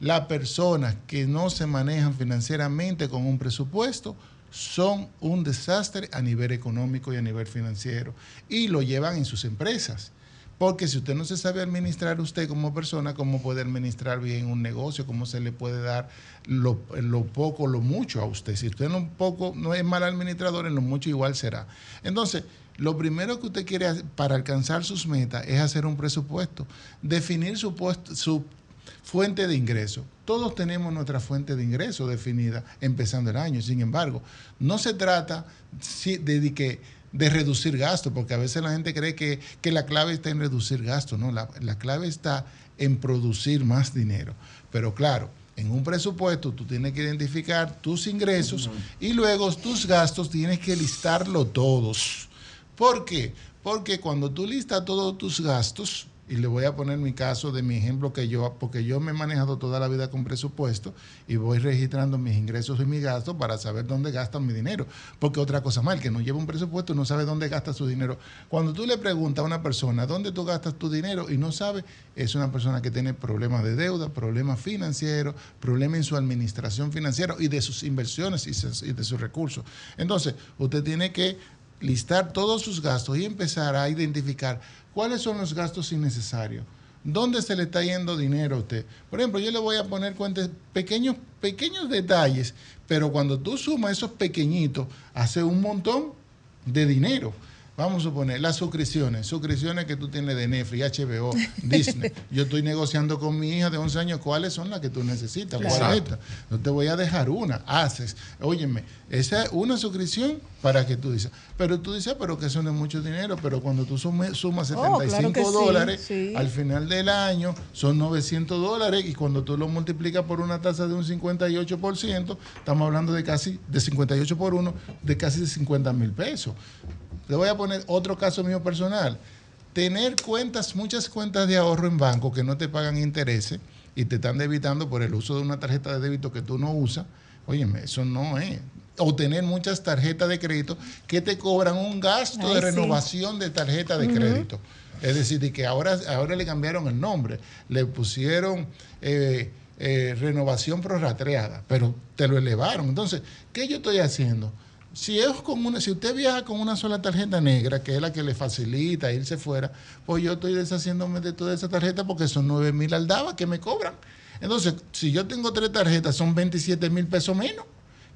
Las personas que no se manejan financieramente con un presupuesto son un desastre a nivel económico y a nivel financiero y lo llevan en sus empresas. Porque si usted no se sabe administrar usted como persona, ¿cómo puede administrar bien un negocio? ¿Cómo se le puede dar lo, lo poco, lo mucho a usted? Si usted no, poco, no es mal administrador, en lo mucho igual será. Entonces, lo primero que usted quiere para alcanzar sus metas es hacer un presupuesto, definir su, su fuente de ingreso. Todos tenemos nuestra fuente de ingreso definida empezando el año. Sin embargo, no se trata de, que, de reducir gastos, porque a veces la gente cree que, que la clave está en reducir gastos. No, la, la clave está en producir más dinero. Pero claro, en un presupuesto tú tienes que identificar tus ingresos y luego tus gastos tienes que listarlo todos. ¿Por qué? Porque cuando tú listas todos tus gastos, y le voy a poner mi caso de mi ejemplo que yo, porque yo me he manejado toda la vida con presupuesto y voy registrando mis ingresos y mis gastos para saber dónde gastan mi dinero. Porque otra cosa mal, que no lleva un presupuesto no sabe dónde gasta su dinero. Cuando tú le preguntas a una persona dónde tú gastas tu dinero y no sabe, es una persona que tiene problemas de deuda, problemas financieros, problemas en su administración financiera y de sus inversiones y de sus recursos. Entonces, usted tiene que listar todos sus gastos y empezar a identificar cuáles son los gastos innecesarios. ¿Dónde se le está yendo dinero a usted? Por ejemplo, yo le voy a poner cuentas, pequeños, pequeños detalles, pero cuando tú sumas esos pequeñitos, hace un montón de dinero. Vamos a suponer, las suscripciones, suscripciones que tú tienes de Netflix, HBO, Disney. Yo estoy negociando con mi hija de 11 años cuáles son las que tú necesitas. ¿Cuál es Claro. No te voy a dejar una. Haces. Óyeme, esa es una suscripción para que tú dices. Pero tú dices, "Ah, pero que eso no es mucho dinero. Pero cuando tú sumas Oh, 75 claro que sí, dólares, sí. al final del año son 900 dólares. Y cuando tú lo multiplicas por una tasa de un 58%, estamos hablando de casi, de 58 por 1, de casi de 50 mil pesos. Le voy a poner otro caso mío personal. Tener cuentas, muchas cuentas de ahorro en banco que no te pagan intereses y te están debitando por el uso de una tarjeta de débito que tú no usas, óyeme, eso no es. O tener muchas tarjetas de crédito que te cobran un gasto Ay, de sí. renovación de tarjeta de crédito. Es decir, de que ahora, ahora le cambiaron el nombre, le pusieron eh, eh, renovación prorrateada, pero te lo elevaron. Entonces, ¿qué yo estoy haciendo? Si, es con una, si usted viaja con una sola tarjeta negra, que es la que le facilita irse fuera, pues yo estoy deshaciéndome de toda esa tarjeta porque son 9 mil aldabas que me cobran. Entonces, si yo tengo tres tarjetas, son 27 mil pesos menos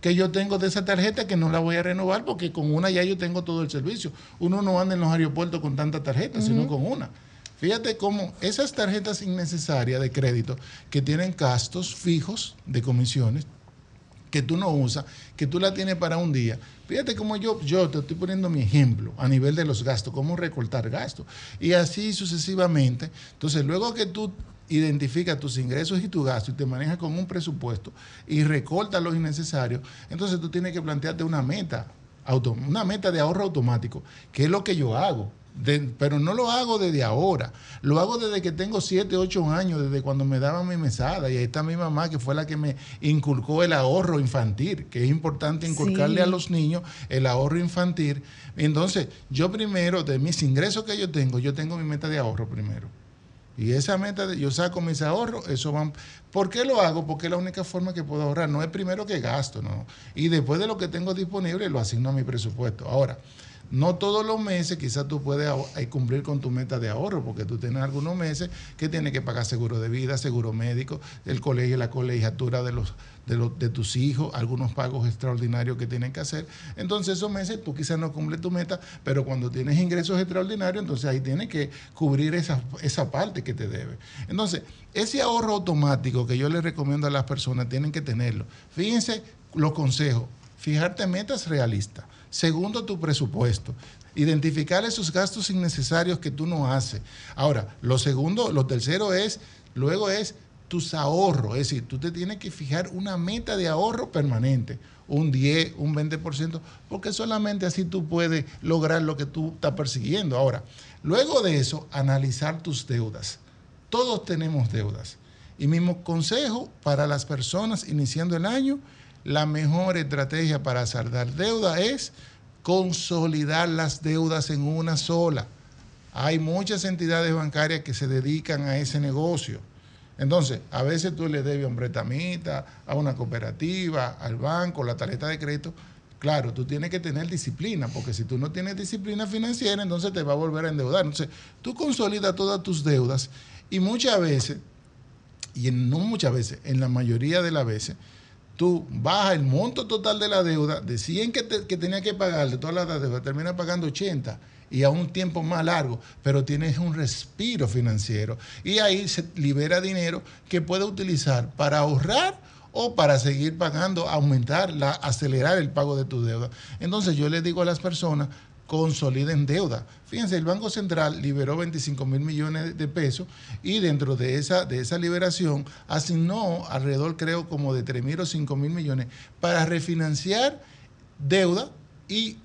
que yo tengo de esa tarjeta que no la voy a renovar porque con una ya yo tengo todo el servicio. Uno no anda en los aeropuertos con tantas tarjetas, sino Ujú. con una. Fíjate cómo esas tarjetas innecesarias de crédito que tienen gastos fijos de comisiones que tú no usas, que tú la tienes para un día. Fíjate cómo yo, yo te estoy poniendo mi ejemplo a nivel de los gastos, cómo recortar gastos. Y así sucesivamente. Entonces, luego que tú identificas tus ingresos y tus gastos y te manejas con un presupuesto y recortas los innecesarios, entonces tú tienes que plantearte una meta, una meta de ahorro automático, que es lo que yo hago. De- pero no lo hago desde ahora, lo hago desde que tengo 7, 8 años, desde cuando me daban mi mesada. Y ahí está mi mamá, que fue la que me inculcó el ahorro infantil, que es importante inculcarle Sí. a los niños el ahorro infantil. Entonces, yo primero, de mis ingresos que yo tengo, yo tengo mi meta de ahorro primero. Y esa meta, de, yo saco mis ahorros, eso van... ¿Por qué lo hago? Porque es la única forma que puedo ahorrar. No es primero que gasto, ¿no? Y después de lo que tengo disponible, lo asigno a mi presupuesto. Ahora, no todos los meses quizás tú puedes eh, cumplir con tu meta de ahorro, porque tú tienes algunos meses que tienes que pagar seguro de vida, seguro médico, el colegio, la colegiatura de los de tus hijos, algunos pagos extraordinarios que tienen que hacer. Entonces esos meses tú quizás no cumples tu meta, pero cuando tienes ingresos extraordinarios, entonces ahí tienes que cubrir esa, esa parte que te debe. Entonces, ese ahorro automático que yo les recomiendo a las personas, tienen que tenerlo. Fíjense los consejos. Fijarte metas realistas. Segundo, tu presupuesto. Identificar esos gastos innecesarios que tú no haces. Ahora, lo segundo, lo tercero es, luego es tus ahorros. Es decir, tú te tienes que fijar una meta de ahorro permanente. Un 10, un 20%, porque solamente así tú puedes lograr lo que tú estás persiguiendo. Ahora, luego de eso, analizar tus deudas. Todos tenemos deudas. Y mismo consejo para las personas iniciando el año, la mejor estrategia para saldar deuda es consolidar las deudas en una sola. Hay muchas entidades bancarias que se dedican a ese negocio. Entonces, a veces tú le debes a un prestamista, a una cooperativa, al banco, la tarjeta de crédito. Claro, tú tienes que tener disciplina, porque si tú no tienes disciplina financiera, entonces te va a volver a endeudar. Entonces, tú consolidas todas tus deudas y muchas veces, y no muchas veces, en la mayoría de las veces, tú bajas el monto total de la deuda, de 100 que, que tenía que pagar de todas las deudas, terminas pagando 80 y a un tiempo más largo, pero tienes un respiro financiero y ahí se libera dinero que puede utilizar para ahorrar o para seguir pagando, aumentar, la, acelerar el pago de tu deuda. Entonces yo les digo a las personas, consoliden deuda. Fíjense, el Banco Central liberó 25 mil millones de pesos y dentro de esa, de esa liberación asignó alrededor, creo, como de 3 mil o 5 mil millones para refinanciar deuda y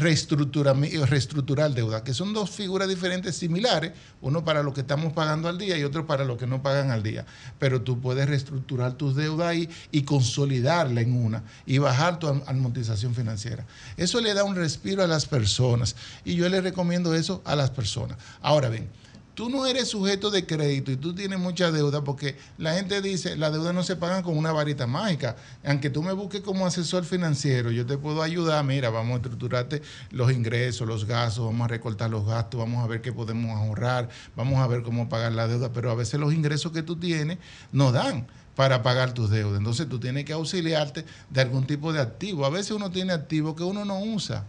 reestructurar deuda, que son dos figuras diferentes similares, uno para lo que estamos pagando al día y otro para lo que no pagan al día. Pero tú puedes reestructurar tus deudas ahí y consolidarla en una y bajar tu am- amortización financiera. Eso le da un respiro a las personas y yo les recomiendo eso a las personas. Ahora bien, tú no eres sujeto de crédito y tú tienes mucha deuda porque la gente dice, las deudas no se pagan con una varita mágica. Aunque tú me busques como asesor financiero, yo te puedo ayudar, mira, vamos a estructurarte los ingresos, los gastos, vamos a recortar los gastos, vamos a ver qué podemos ahorrar, vamos a ver cómo pagar la deuda, pero a veces los ingresos que tú tienes no dan para pagar tus deudas. Entonces tú tienes que auxiliarte de algún tipo de activo. A veces uno tiene activos que uno no usa.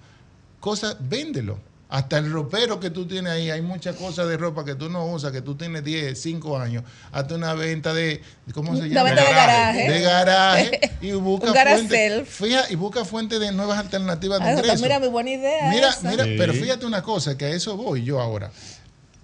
Cosas, véndelo Hasta el ropero que tú tienes ahí, hay muchas cosas de ropa que tú no usas, que tú tienes 10, 5 años. Hazte una venta de, ¿cómo se Una llama? venta de garaje. De garaje. Y busca fuente, self. fija- y busca fuente de nuevas alternativas de Ah, ingresos. mira, muy buena idea. Mira, esa. mira, pero fíjate una cosa, que a eso voy yo ahora.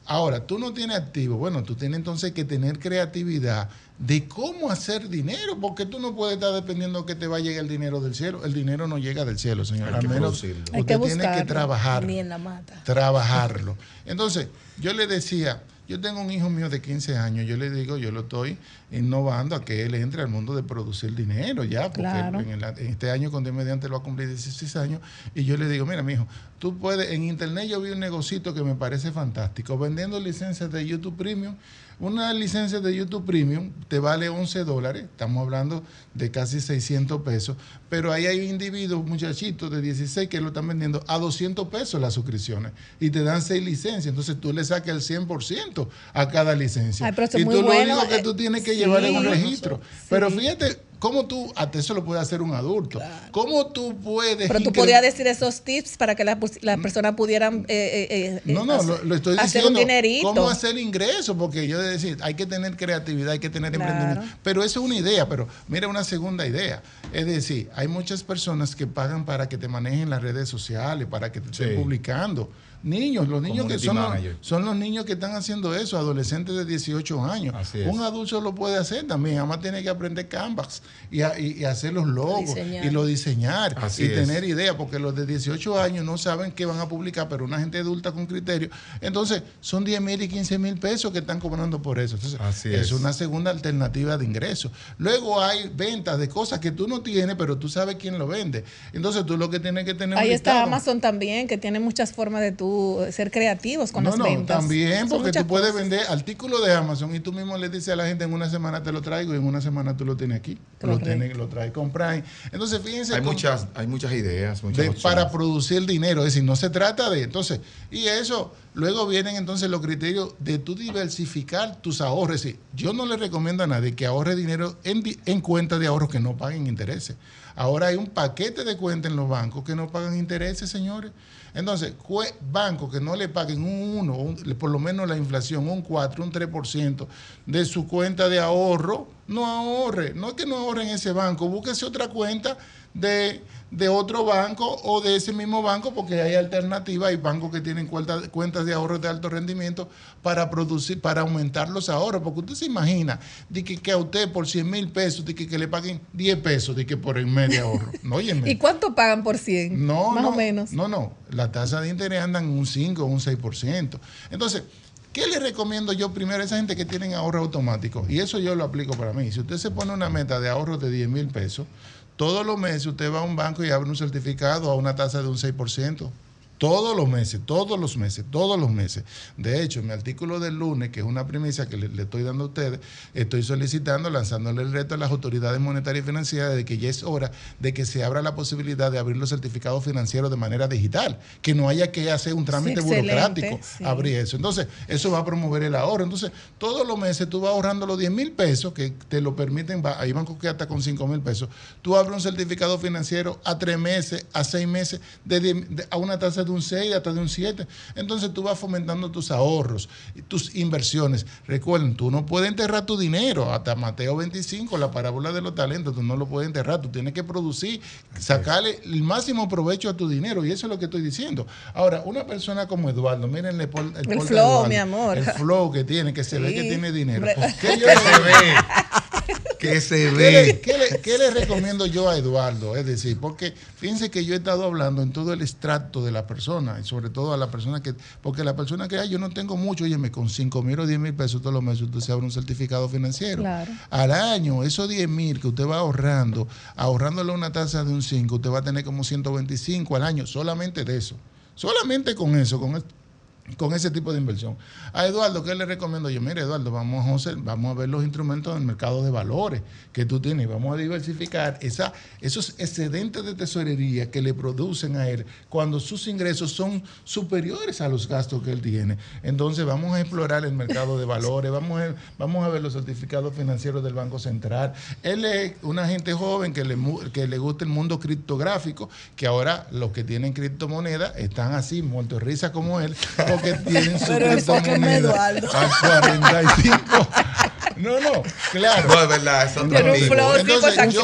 Ahora, tú no tienes activo, bueno, tú tienes entonces que tener creatividad de cómo hacer dinero, porque tú no puedes estar dependiendo que te va a llegar el dinero del cielo. El dinero no llega del cielo, señor. Hay Al que menos producirlo. usted Hay que tiene que buscarlo. trabajar Ni en la mata. trabajarlo. Entonces, yo le decía, yo tengo un hijo mío de 15 años, yo le digo, yo lo estoy innovando a que él entre al mundo de producir dinero ya, porque Claro. en, el- en este año con Dios mediante lo va a cumplir 16 años, y yo le digo, mira, mi hijo, tú puedes, en internet yo vi un negocito que me parece fantástico, vendiendo licencias de YouTube Premium. Una licencia de YouTube Premium te vale 11 dólares, estamos hablando de casi 600 pesos, pero ahí hay individuos, muchachitos de 16 que lo están vendiendo a 200 pesos las suscripciones y te dan 6 licencias, entonces tú le sacas el 100% a cada licencia. Ay, pero y muy tú bueno, lo único que eh, tú tienes que sí. llevar es un registro. Sí. Pero fíjate cómo tú, hasta eso lo puede hacer un adulto, cómo tú puedes... Pero tú podías decir esos tips para que las pus- las personas pudieran eh, eh, eh, No, no, hacer, lo, lo estoy hacer diciendo. un dinerito. ¿Cómo hacer ingresos? Porque yo de decir, hay que tener creatividad, hay que tener Claro. emprendimiento. Pero eso es una idea, pero mira una segunda idea. Es decir, hay muchas personas que pagan para que te manejen las redes sociales, para que te estén Sí. publicando. Niños, los niños que son los, son los niños que están haciendo eso, adolescentes de 18 años. Así es. Un adulto lo puede hacer también, además tiene que aprender Canvas y, a- y- y hacer los logos Diseñar. y lo diseñar Así y es. tener idea, porque los de 18 años no saben qué van a publicar, pero una gente adulta con criterio. Entonces, son 10 mil y 15 mil pesos que están cobrando por eso. Entonces, Así es es. una segunda alternativa de ingreso. Luego hay ventas de cosas que tú no tienes, pero tú sabes quién lo vende. Entonces, tú lo que tienes que tener Ahí está. Amazon también, que tiene muchas formas de tú ser creativos con no, las no, ventas. también, porque tú puedes cosas. vender artículos de Amazon y tú mismo le dices a la gente en una semana te lo traigo y en una semana tú lo tienes aquí. Lo, tienes, lo traes con Prime. Entonces, fíjense. Hay muchas, hay muchas ideas, muchas de- para producir dinero. Es decir, no se trata de. Entonces, y eso, luego vienen entonces los criterios de tú diversificar tus ahorros. Es decir, yo no le recomiendo a nadie que ahorre dinero en, en cuentas de ahorros que no paguen intereses. Ahora hay un paquete de cuentas en los bancos que no pagan intereses, señores. Entonces, bancos que no le paguen un 1, un- por lo menos la inflación, un 4, un 3% de su cuenta de ahorro, no ahorre. No es que no ahorre en ese banco, búsquese otra cuenta de, de otro banco o de ese mismo banco, porque hay alternativas, hay bancos que tienen cuentas, cuentas de ahorro de alto rendimiento para producir, para aumentar los ahorros, porque usted se imagina de que, que a usted por 100 mil pesos, de que, que le paguen 10 pesos, de que por el mes de ahorro. No, óyeme. ¿Y cuánto pagan por 100? No, Más no, o menos. No, no. La tasa de interés andan en un 5 o un 6%. Entonces, ¿qué le recomiendo yo primero a esa gente que tienen ahorro automático? Y eso yo lo aplico para mí. Si usted se pone una meta de ahorro de 10 mil pesos, todos los meses usted va a un banco y abre un certificado a una tasa de un 6%. Todos los meses, todos los meses, todos los meses. De hecho, en mi artículo del lunes, que es una primicia que le, le estoy dando a ustedes, estoy solicitando, lanzándole el reto a las autoridades monetarias y financieras de que ya es hora de que se abra la posibilidad de abrir los certificados financieros de manera digital, que no haya que hacer un trámite Sí, burocrático, sí. abrir eso. Entonces, eso va a promover el ahorro. Entonces, todos los meses tú vas ahorrando los 10 mil pesos que te lo permiten, hay bancos que hasta con 5 mil pesos. Tú abres un certificado financiero a tres meses, a seis meses, de de- a una tasa de un 6, hasta de un 7. Entonces tú vas fomentando tus ahorros, tus inversiones. Recuerden, tú no puedes enterrar tu dinero. Hasta Mateo 25, la parábola de los talentos, tú no lo puedes enterrar. Tú tienes que producir, sacarle el máximo provecho a tu dinero. Y eso es lo que estoy diciendo. Ahora, una persona como Eduardo, miren el, El flow, Eduardo, mi amor. El flow que tiene, que se ve que tiene dinero. ¿Qué yo se ve. Que se ¿Qué le, ve. qué le- qué le recomiendo yo a Eduardo? Es decir, porque fíjense que yo he estado hablando en todo el extracto de la persona, y sobre todo a la persona que, porque la persona que, ay, yo no tengo mucho, óyeme, con 5 mil o 10 mil pesos todos los meses usted se abre un certificado financiero. Claro. Al año, esos 10 mil que usted va ahorrando, ahorrándole una tasa de un 5, usted va a tener como 125 al año, solamente de eso. Solamente con eso, con, es- con ese tipo de inversión. A Eduardo, ¿qué le recomiendo yo? Mire, Eduardo, vamos a, hacer- vamos a ver los instrumentos del mercado de valores que tú tienes. Vamos a diversificar esa, esos excedentes de tesorería que le producen a él cuando sus ingresos son superiores a los gastos que él tiene. Entonces, vamos a explorar el mercado de valores, vamos a, vamos a ver los certificados financieros del Banco Central. Él es una gente joven que le, que le gusta el mundo criptográfico, que ahora los que tienen criptomonedas están así, muertos risa como él, porque tienen su criptomoneda Eduardo. a 45. No, no, claro. No, es verdad, es atractivo. Entonces, yo,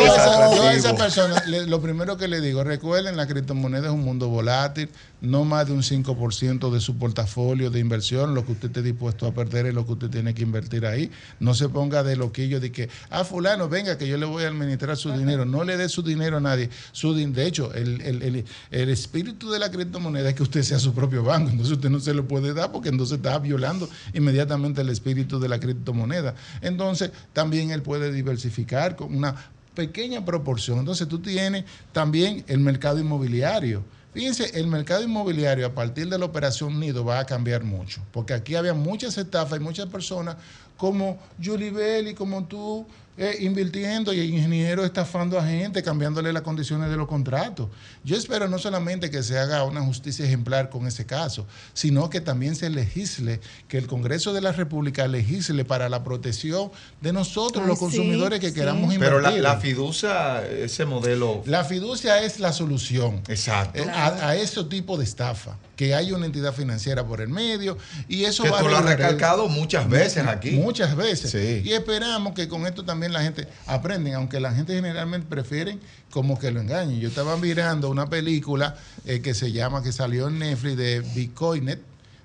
yo a esa persona, le- lo primero que le digo, recuerden, la criptomoneda es un mundo volátil, no más de un 5% de su portafolio de inversión, lo que usted esté dispuesto a perder es lo que usted tiene que invertir ahí. No se ponga de loquillo de que, ah, fulano, venga, que yo le voy a administrar su dinero. No le dé su dinero a nadie. Su de hecho, el, el- el- el espíritu de la criptomoneda es que usted sea su propio banco. Entonces usted no se lo puede dar porque entonces está violando inmediatamente el espíritu de la criptomoneda. Entonces, también él puede diversificar con una pequeña proporción. Entonces tú tienes también el mercado inmobiliario. Fíjense, el mercado inmobiliario a partir de la operación Nido va a cambiar mucho, porque aquí había muchas estafas y muchas personas como Julie Bell y como tú eh, invirtiendo y el ingeniero estafando a gente, cambiándole las condiciones de los contratos. Yo espero no solamente que se haga una justicia ejemplar con ese caso, sino que también se legisle, que el Congreso de la República legisle para la protección de nosotros, Ay, los sí, consumidores que sí. queramos Pero invertir. la, la fiducia, ese modelo. La fiducia es la solución Exacto. eh, a, a ese tipo de estafa, que hay una entidad financiera por el medio y eso Que va a tú lo has recalcado muchas veces aquí. Muchas veces. Sí. Y esperamos que con esto también la gente aprende, aunque la gente generalmente prefieren como que lo engañen. Yo estaba mirando una película eh, que se llama, que salió en Netflix de Bitcoinet,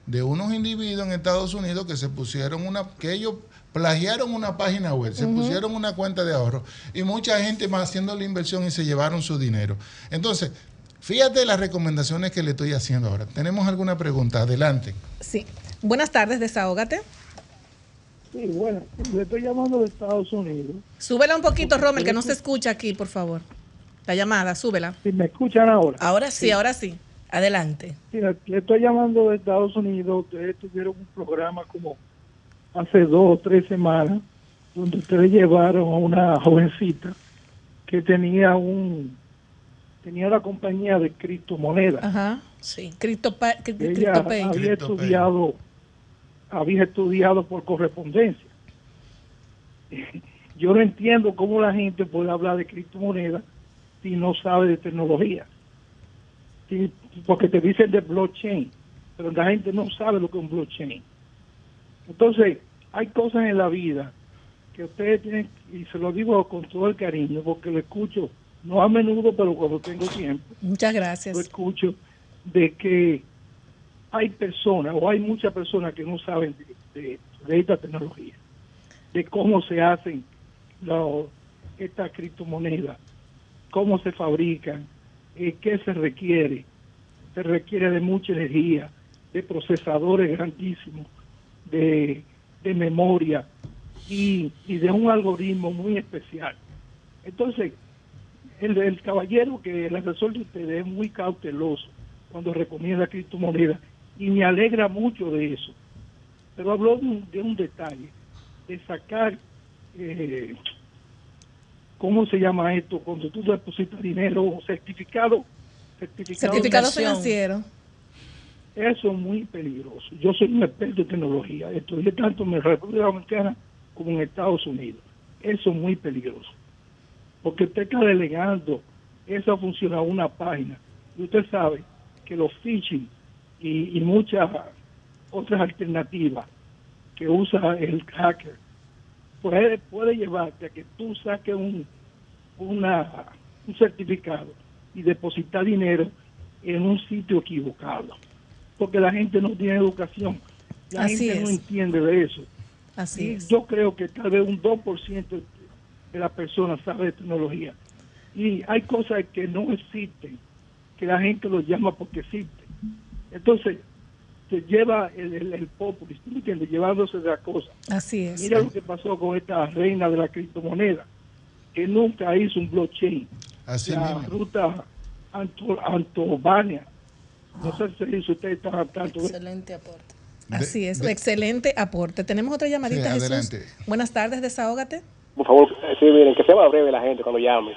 de unos individuos en Estados Unidos que se pusieron una, que ellos plagiaron una página web, se pusieron una cuenta de ahorro y mucha gente más haciendo la inversión y se llevaron su dinero. Entonces, fíjate las recomendaciones que le estoy haciendo ahora. ¿Tenemos alguna pregunta? Adelante. Sí. Buenas tardes, desahógate. Sí, bueno, le estoy llamando de Estados Unidos. Súbela un poquito, Romer, que no se escucha aquí, por favor. La llamada, súbela. Si me escuchan ahora. Ahora sí, ahora sí. Adelante. Sí, le estoy llamando de Estados Unidos. Ustedes tuvieron un programa como hace dos o tres semanas donde ustedes llevaron a una jovencita que tenía un tenía la compañía de criptomonedas. Ajá. Sí. Criptopa- cri- Ella había estudiado había estudiado por correspondencia. Yo no entiendo cómo la gente puede hablar de criptomonedas si no sabe de tecnología. Sí, porque te dicen de blockchain, pero la gente no sabe lo que es un blockchain. Entonces, hay cosas en la vida que ustedes tienen, y se lo digo con todo el cariño, porque lo escucho, no a menudo, pero cuando tengo tiempo, Muchas lo gracias. escucho, de que hay personas o hay muchas personas que no saben de, esta tecnología, de cómo se hacen estas criptomonedas, cómo se fabrican, eh, qué se requiere. Se requiere de mucha energía, de procesadores grandísimos, de, de memoria y, y de un algoritmo muy especial. Entonces, el, el caballero que el asesor de ustedes es muy cauteloso cuando recomienda criptomonedas y me alegra mucho de eso. Pero habló de un, de un detalle, de sacar, eh, ¿cómo se llama esto? Cuando tú depositas dinero, certificado, certificado, Certificado financiero. Eso es muy peligroso. Yo soy un experto en tecnología. Estudié tanto en la República Dominicana como en Estados Unidos. Eso es muy peligroso. Porque usted está delegando esa función a una página. Y usted sabe que los phishing y, y muchas otras alternativas que usa el hacker puede, puede llevarte a que tú saques un, una, un certificado y depositar dinero en un sitio equivocado. Porque la gente no tiene educación. La Así gente no entiende de eso. Así Y es. Yo creo que tal vez un 2% de las personas sabe de tecnología. Y hay cosas que no existen, que la gente lo llama porque existen. Entonces, se lleva el, el, el populismo, ¿tú me entiendes? Llevándose de la cosa. Así es. Mira lo que pasó con esta reina de la criptomoneda, que nunca hizo un blockchain. Así la mismo. ruta Anto, Antovania, No sé si usted está al tanto. de- Excelente aporte. Así es, de- excelente aporte. Tenemos otra llamadita, Sí, Jesús. Buenas tardes, desahógate. Por favor, sí, miren, que sea más breve la gente cuando llame.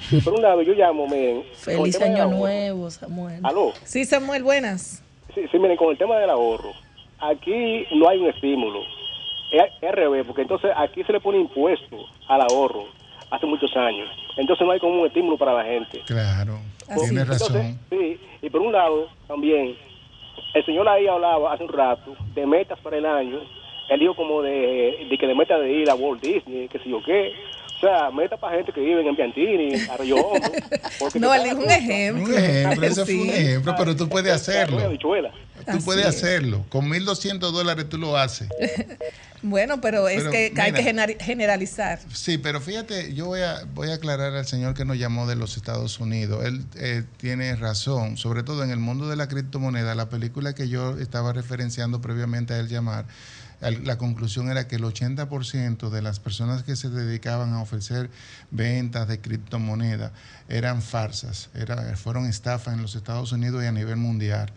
Sí, por un lado, yo llamo, miren. Feliz año ahorro. nuevo, Samuel. Aló. Sí, Samuel, buenas. Sí, sí, miren, con el tema del ahorro. Aquí no hay un estímulo. Es, revés, porque entonces aquí se le pone impuesto al ahorro hace muchos años. Entonces no hay como un estímulo para la gente. Claro, tienes razón. Sí, y por un lado, también, el señor ahí hablaba hace un rato de metas para el año. Él dijo como de, de que de meta de ir a Walt Disney, que sé yo qué. O sea, meta para gente que vive en Piantini, Arroyo No, él dijo un ejemplo. Un ejemplo, ese Sí. fue un ejemplo, pero tú puedes hacerlo. Habichuela. Tú puedes es. hacerlo. Con 1.200 dólares tú lo haces. Bueno, pero es Pero, que hay que generalizar. Sí, pero fíjate, yo voy a, voy a aclarar al señor que nos llamó de los Estados Unidos. Él eh, tiene razón, sobre todo en el mundo de la criptomoneda. La película que yo estaba referenciando previamente a él llamar, la conclusión era que el 80% de las personas que se dedicaban a ofrecer ventas de criptomoneda eran farsas, era, fueron estafas en los Estados Unidos y a nivel mundial.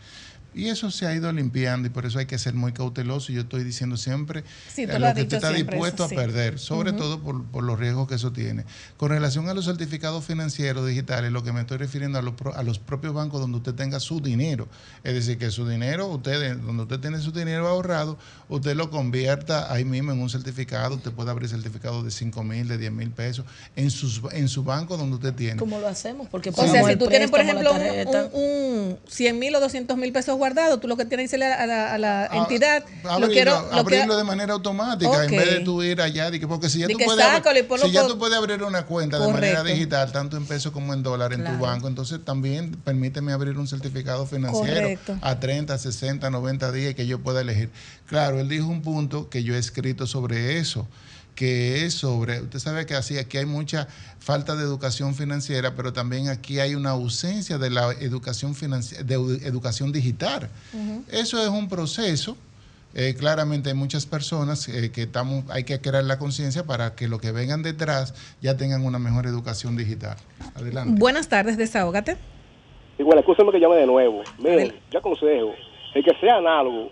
Y eso se ha ido limpiando y por eso hay que ser muy cauteloso. Yo estoy diciendo siempre Sí, tú eh, lo has que estás siempre, dispuesto eso sí. a perder, sobre todo por, por los riesgos que eso tiene. Con relación a los certificados financieros digitales, lo que me estoy refiriendo a los, pro- a los propios bancos donde usted tenga su dinero. Es decir, que su dinero, usted, donde usted tiene su dinero ahorrado, usted lo convierta ahí mismo en un certificado. Usted puede abrir certificados de 5 mil, de 10 mil pesos en, sus, en su banco donde usted tiene. ¿Cómo lo hacemos? Porque O sea, si tú tienes, por ejemplo, un, un 100 mil o 200 mil pesos guardados, tú lo que tienes que decirle a la, a la Ah, entidad, Abrirlo, lo quiero, lo abrirlo de manera automática en vez de tú ir allá. de que- porque si ya, De tú puedes, abrir- si ya tú puedes abrir una cuenta de manera digital, tanto en pesos como en dólares en Claro. tu banco, entonces también permíteme abrir un certificado financiero Correcto. a 30, 60, 90 días que yo pueda elegir. Claro, él dijo un punto que yo he escrito sobre eso que es sobre, usted sabe que así aquí hay mucha falta de educación financiera, pero también aquí hay una ausencia de la educación financiera, de edu- educación digital. Eso es un proceso. eh, claramente hay muchas personas eh, que estamos, hay que crear la conciencia para que los que vengan detrás ya tengan una mejor educación digital. Adelante. Buenas tardes, desahógate. Igual, escúchame que llame de nuevo. Miren, yo aconsejo, el que sea análogo,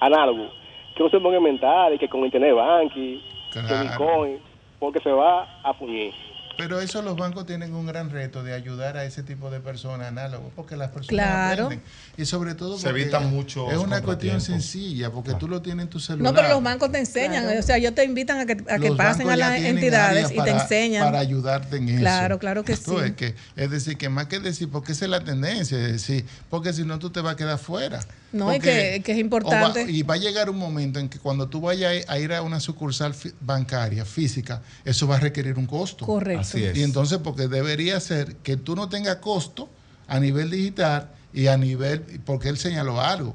análogo, que no se ponga a inventar y que con internet banking, Claro. Bitcoin, porque se va a fuñir. Pero eso los bancos tienen un gran reto de ayudar a ese tipo de personas análogos, porque las personas Claro. aprenden. Y sobre todo Se evitan muchos Es una cuestión sencilla, porque tú lo tienes en tu celular. No, pero los bancos te enseñan, Claro. o sea, ellos te invitan a que, a que pasen a las entidades y te enseñan. Para ayudarte en eso. Claro, claro que Tú sí. ves que, es decir, que más que decir, porque esa es la tendencia, es decir, porque si no tú te vas a quedar fuera. No, y que, que es va- importante. y va a llegar un momento en que cuando tú vayas a ir a una sucursal fi- bancaria física, eso va a requerir un costo. Correcto. Así es. Y entonces, porque debería ser que tú no tengas costo a nivel digital y a nivel, porque él señaló algo.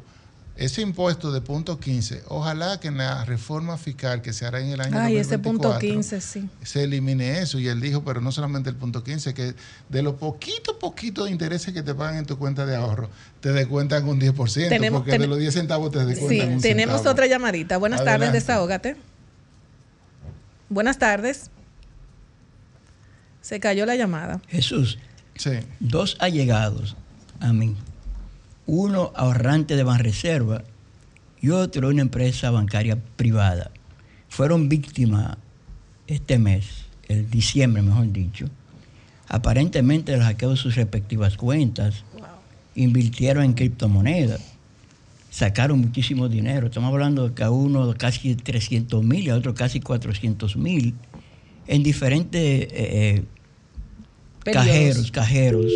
Ese impuesto de punto 15, ojalá que en la reforma fiscal que se hará en el año Ay, ese 2024, punto 15, sí. se elimine eso. Y él dijo, pero no solamente el punto 15, que de los poquito, poquito de intereses que te pagan en tu cuenta de ahorro, te descuentan un 10%, Tenemos- porque ten- de los 10 centavos te Sí, descuentan un tenemos centavo. otra llamadita. Buenas tardes, desahógate. Buenas tardes. Se cayó la llamada. Jesús, dos allegados a mí, uno ahorrante de Banreserva y otro una empresa bancaria privada, fueron víctimas este mes, el diciembre mejor dicho, aparentemente del hackeo de sus respectivas cuentas, invirtieron en criptomonedas, sacaron muchísimo dinero, estamos hablando de que a uno casi 300 mil y a otro casi 400 mil, en diferentes... eh, eh, cajeros, cajeros,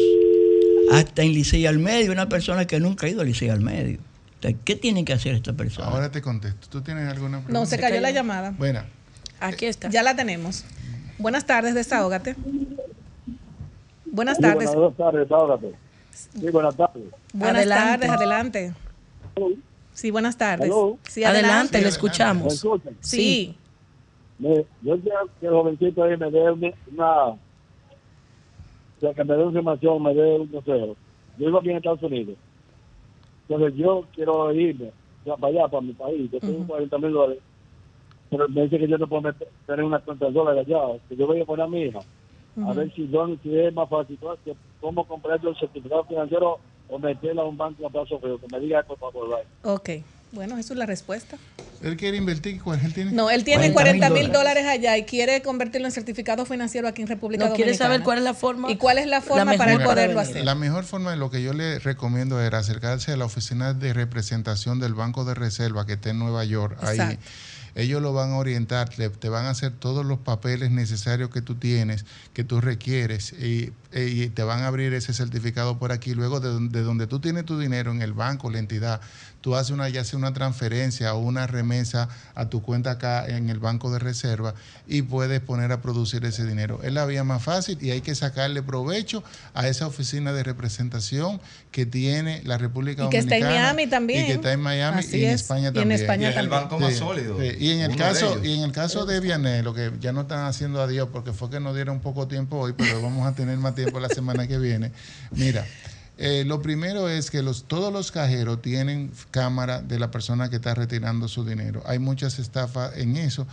hasta en Licey al Medio, una persona que nunca ha ido a Licey al Medio. Entonces, ¿Qué tienen que hacer esta persona? Ahora te contesto. ¿Tú tienes alguna pregunta? No, se cayó la llamada. Bueno, Aquí está. Ya la tenemos. Buenas tardes, desahógate. Buenas Sí, tardes. Buenas tardes, desahógate. Sí, buenas tardes. Buenas Adelante. tardes, adelante. Sí, buenas tardes. Hello. Sí, Adelante, le ¿Me escuchamos. escuchan? Sí. Me- yo quiero que el jovencito ahí me dé una- o sea, que me dé información, me dé un consejo. Yo vivo aquí en Estados Unidos. Entonces yo quiero irme o sea, para allá, para mi país. Yo tengo 40 mil dólares. Pero me dice que yo no puedo meter, tener una cuenta de dólares allá. Que yo voy a poner a mi hija. A ver si, si es más fácil. Que ¿Cómo comprar yo el certificado financiero o meterla a un banco a plazo fijo, que me diga por favor. Ok, bueno, eso es la respuesta. Él quiere invertir, ¿cuál él tiene? No, él tiene 40 mil dólares allá y quiere convertirlo en certificado financiero aquí en República No, quiere Dominicana. saber cuál es la forma. ¿Y cuál es la forma para él poderlo hacer? La mejor forma de lo que yo le recomiendo era acercarse a la oficina de representación del Banco de Reserva que está en Nueva York. Ahí ellos lo van a orientar, te, te van a hacer todos los papeles necesarios que tú tienes, que tú requieres, y, y te van a abrir ese certificado por aquí. Luego de, don- de donde tú tienes tu dinero, en el banco, la entidad, tú haces una, ya sea una transferencia o una remesa a tu cuenta acá en el Banco de Reserva y puedes poner a producir ese dinero. Es la vía más fácil y hay que sacarle provecho a esa oficina de representación que tiene la República Y que está en Dominicana Miami también. Y que está en Miami Así y en es. España Y en también. España Y es el también. banco más sólido, Sí, Y en el caso, y en el caso de Vianey, lo que ya no están haciendo adiós porque fue que nos dieron poco tiempo hoy, pero vamos a tener más tiempo la semana que viene. Mira, eh, lo primero es que los, todos los cajeros tienen cámara de la persona que está retirando su dinero. Hay muchas estafas en eso.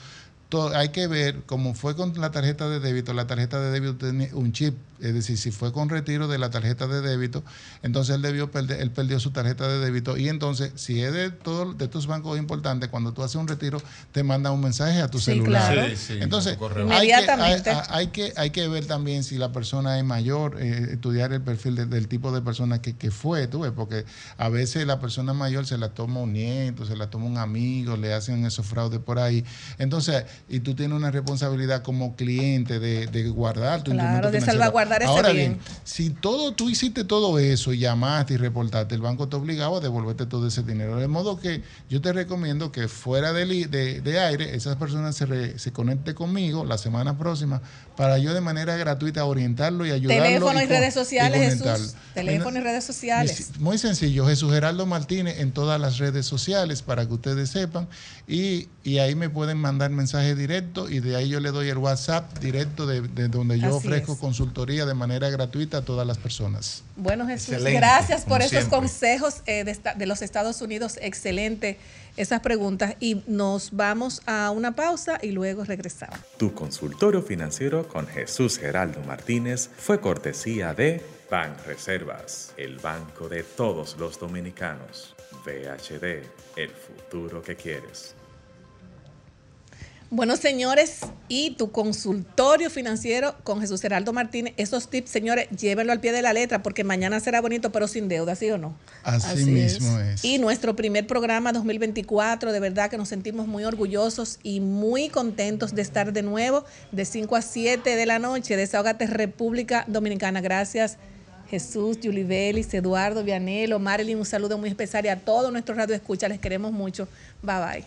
To- hay que ver, como fue con la tarjeta de débito, la tarjeta de débito tiene un chip, es decir, si fue con retiro de la tarjeta de débito, entonces él debió perder, él perdió su tarjeta de débito y entonces si es de todos de tus bancos importantes, cuando tú haces un retiro te manda un mensaje a tu Sí, celular. claro. Sí, sí, entonces hay que, hay, que hay que ver también si la persona es mayor, eh, estudiar el perfil de- del tipo de persona que, que fue, tú ves, porque a veces la persona mayor se la toma un nieto, se la toma un amigo, le hacen esos fraudes por ahí. Entonces, y tú tienes una responsabilidad como cliente de, de guardar tu Claro, instrumento de financiero. Ese Ahora bien. bien, si todo tú hiciste todo eso y llamaste y reportaste, el banco te obligaba a devolverte todo ese dinero. De modo que yo te recomiendo que fuera de, de, de aire, esas personas se, re- se conecten conmigo la semana próxima para yo de manera gratuita orientarlo y ayudarlo. Teléfono y con- redes sociales, y Jesús. Teléfono y redes sociales. Muy sencillo, Jesús Geraldo Martínez en todas las redes sociales para que ustedes sepan y, y ahí me pueden mandar mensajes directos y de ahí yo le doy el WhatsApp directo de, de donde yo Así ofrezco es. consultoría de manera gratuita a todas las personas. Bueno, Jesús, Excelente, gracias por esos siempre. consejos eh, de los Estados Unidos. Excelente esas preguntas. Y nos vamos a una pausa y luego regresamos. Tu consultorio financiero con Jesús Geraldo Martínez fue cortesía de Ban Reservas, el banco de todos los dominicanos. VHD, el futuro que quieres. Bueno, señores, y tu consultorio financiero con Jesús Geraldo Martínez, esos tips, señores, llévenlo al pie de la letra porque mañana será bonito, pero sin deuda, ¿sí o no? Así, mismo es. Y nuestro primer programa 2024, de verdad que nos sentimos muy orgullosos y muy contentos de estar de nuevo de 5 a 7 de la noche. Desahogate República Dominicana. Gracias. Jesús, Julie Vélez, Eduardo, Vianelo, Marilyn, un saludo muy especial y a todos nuestros radioescuchas. Les queremos mucho. Bye bye.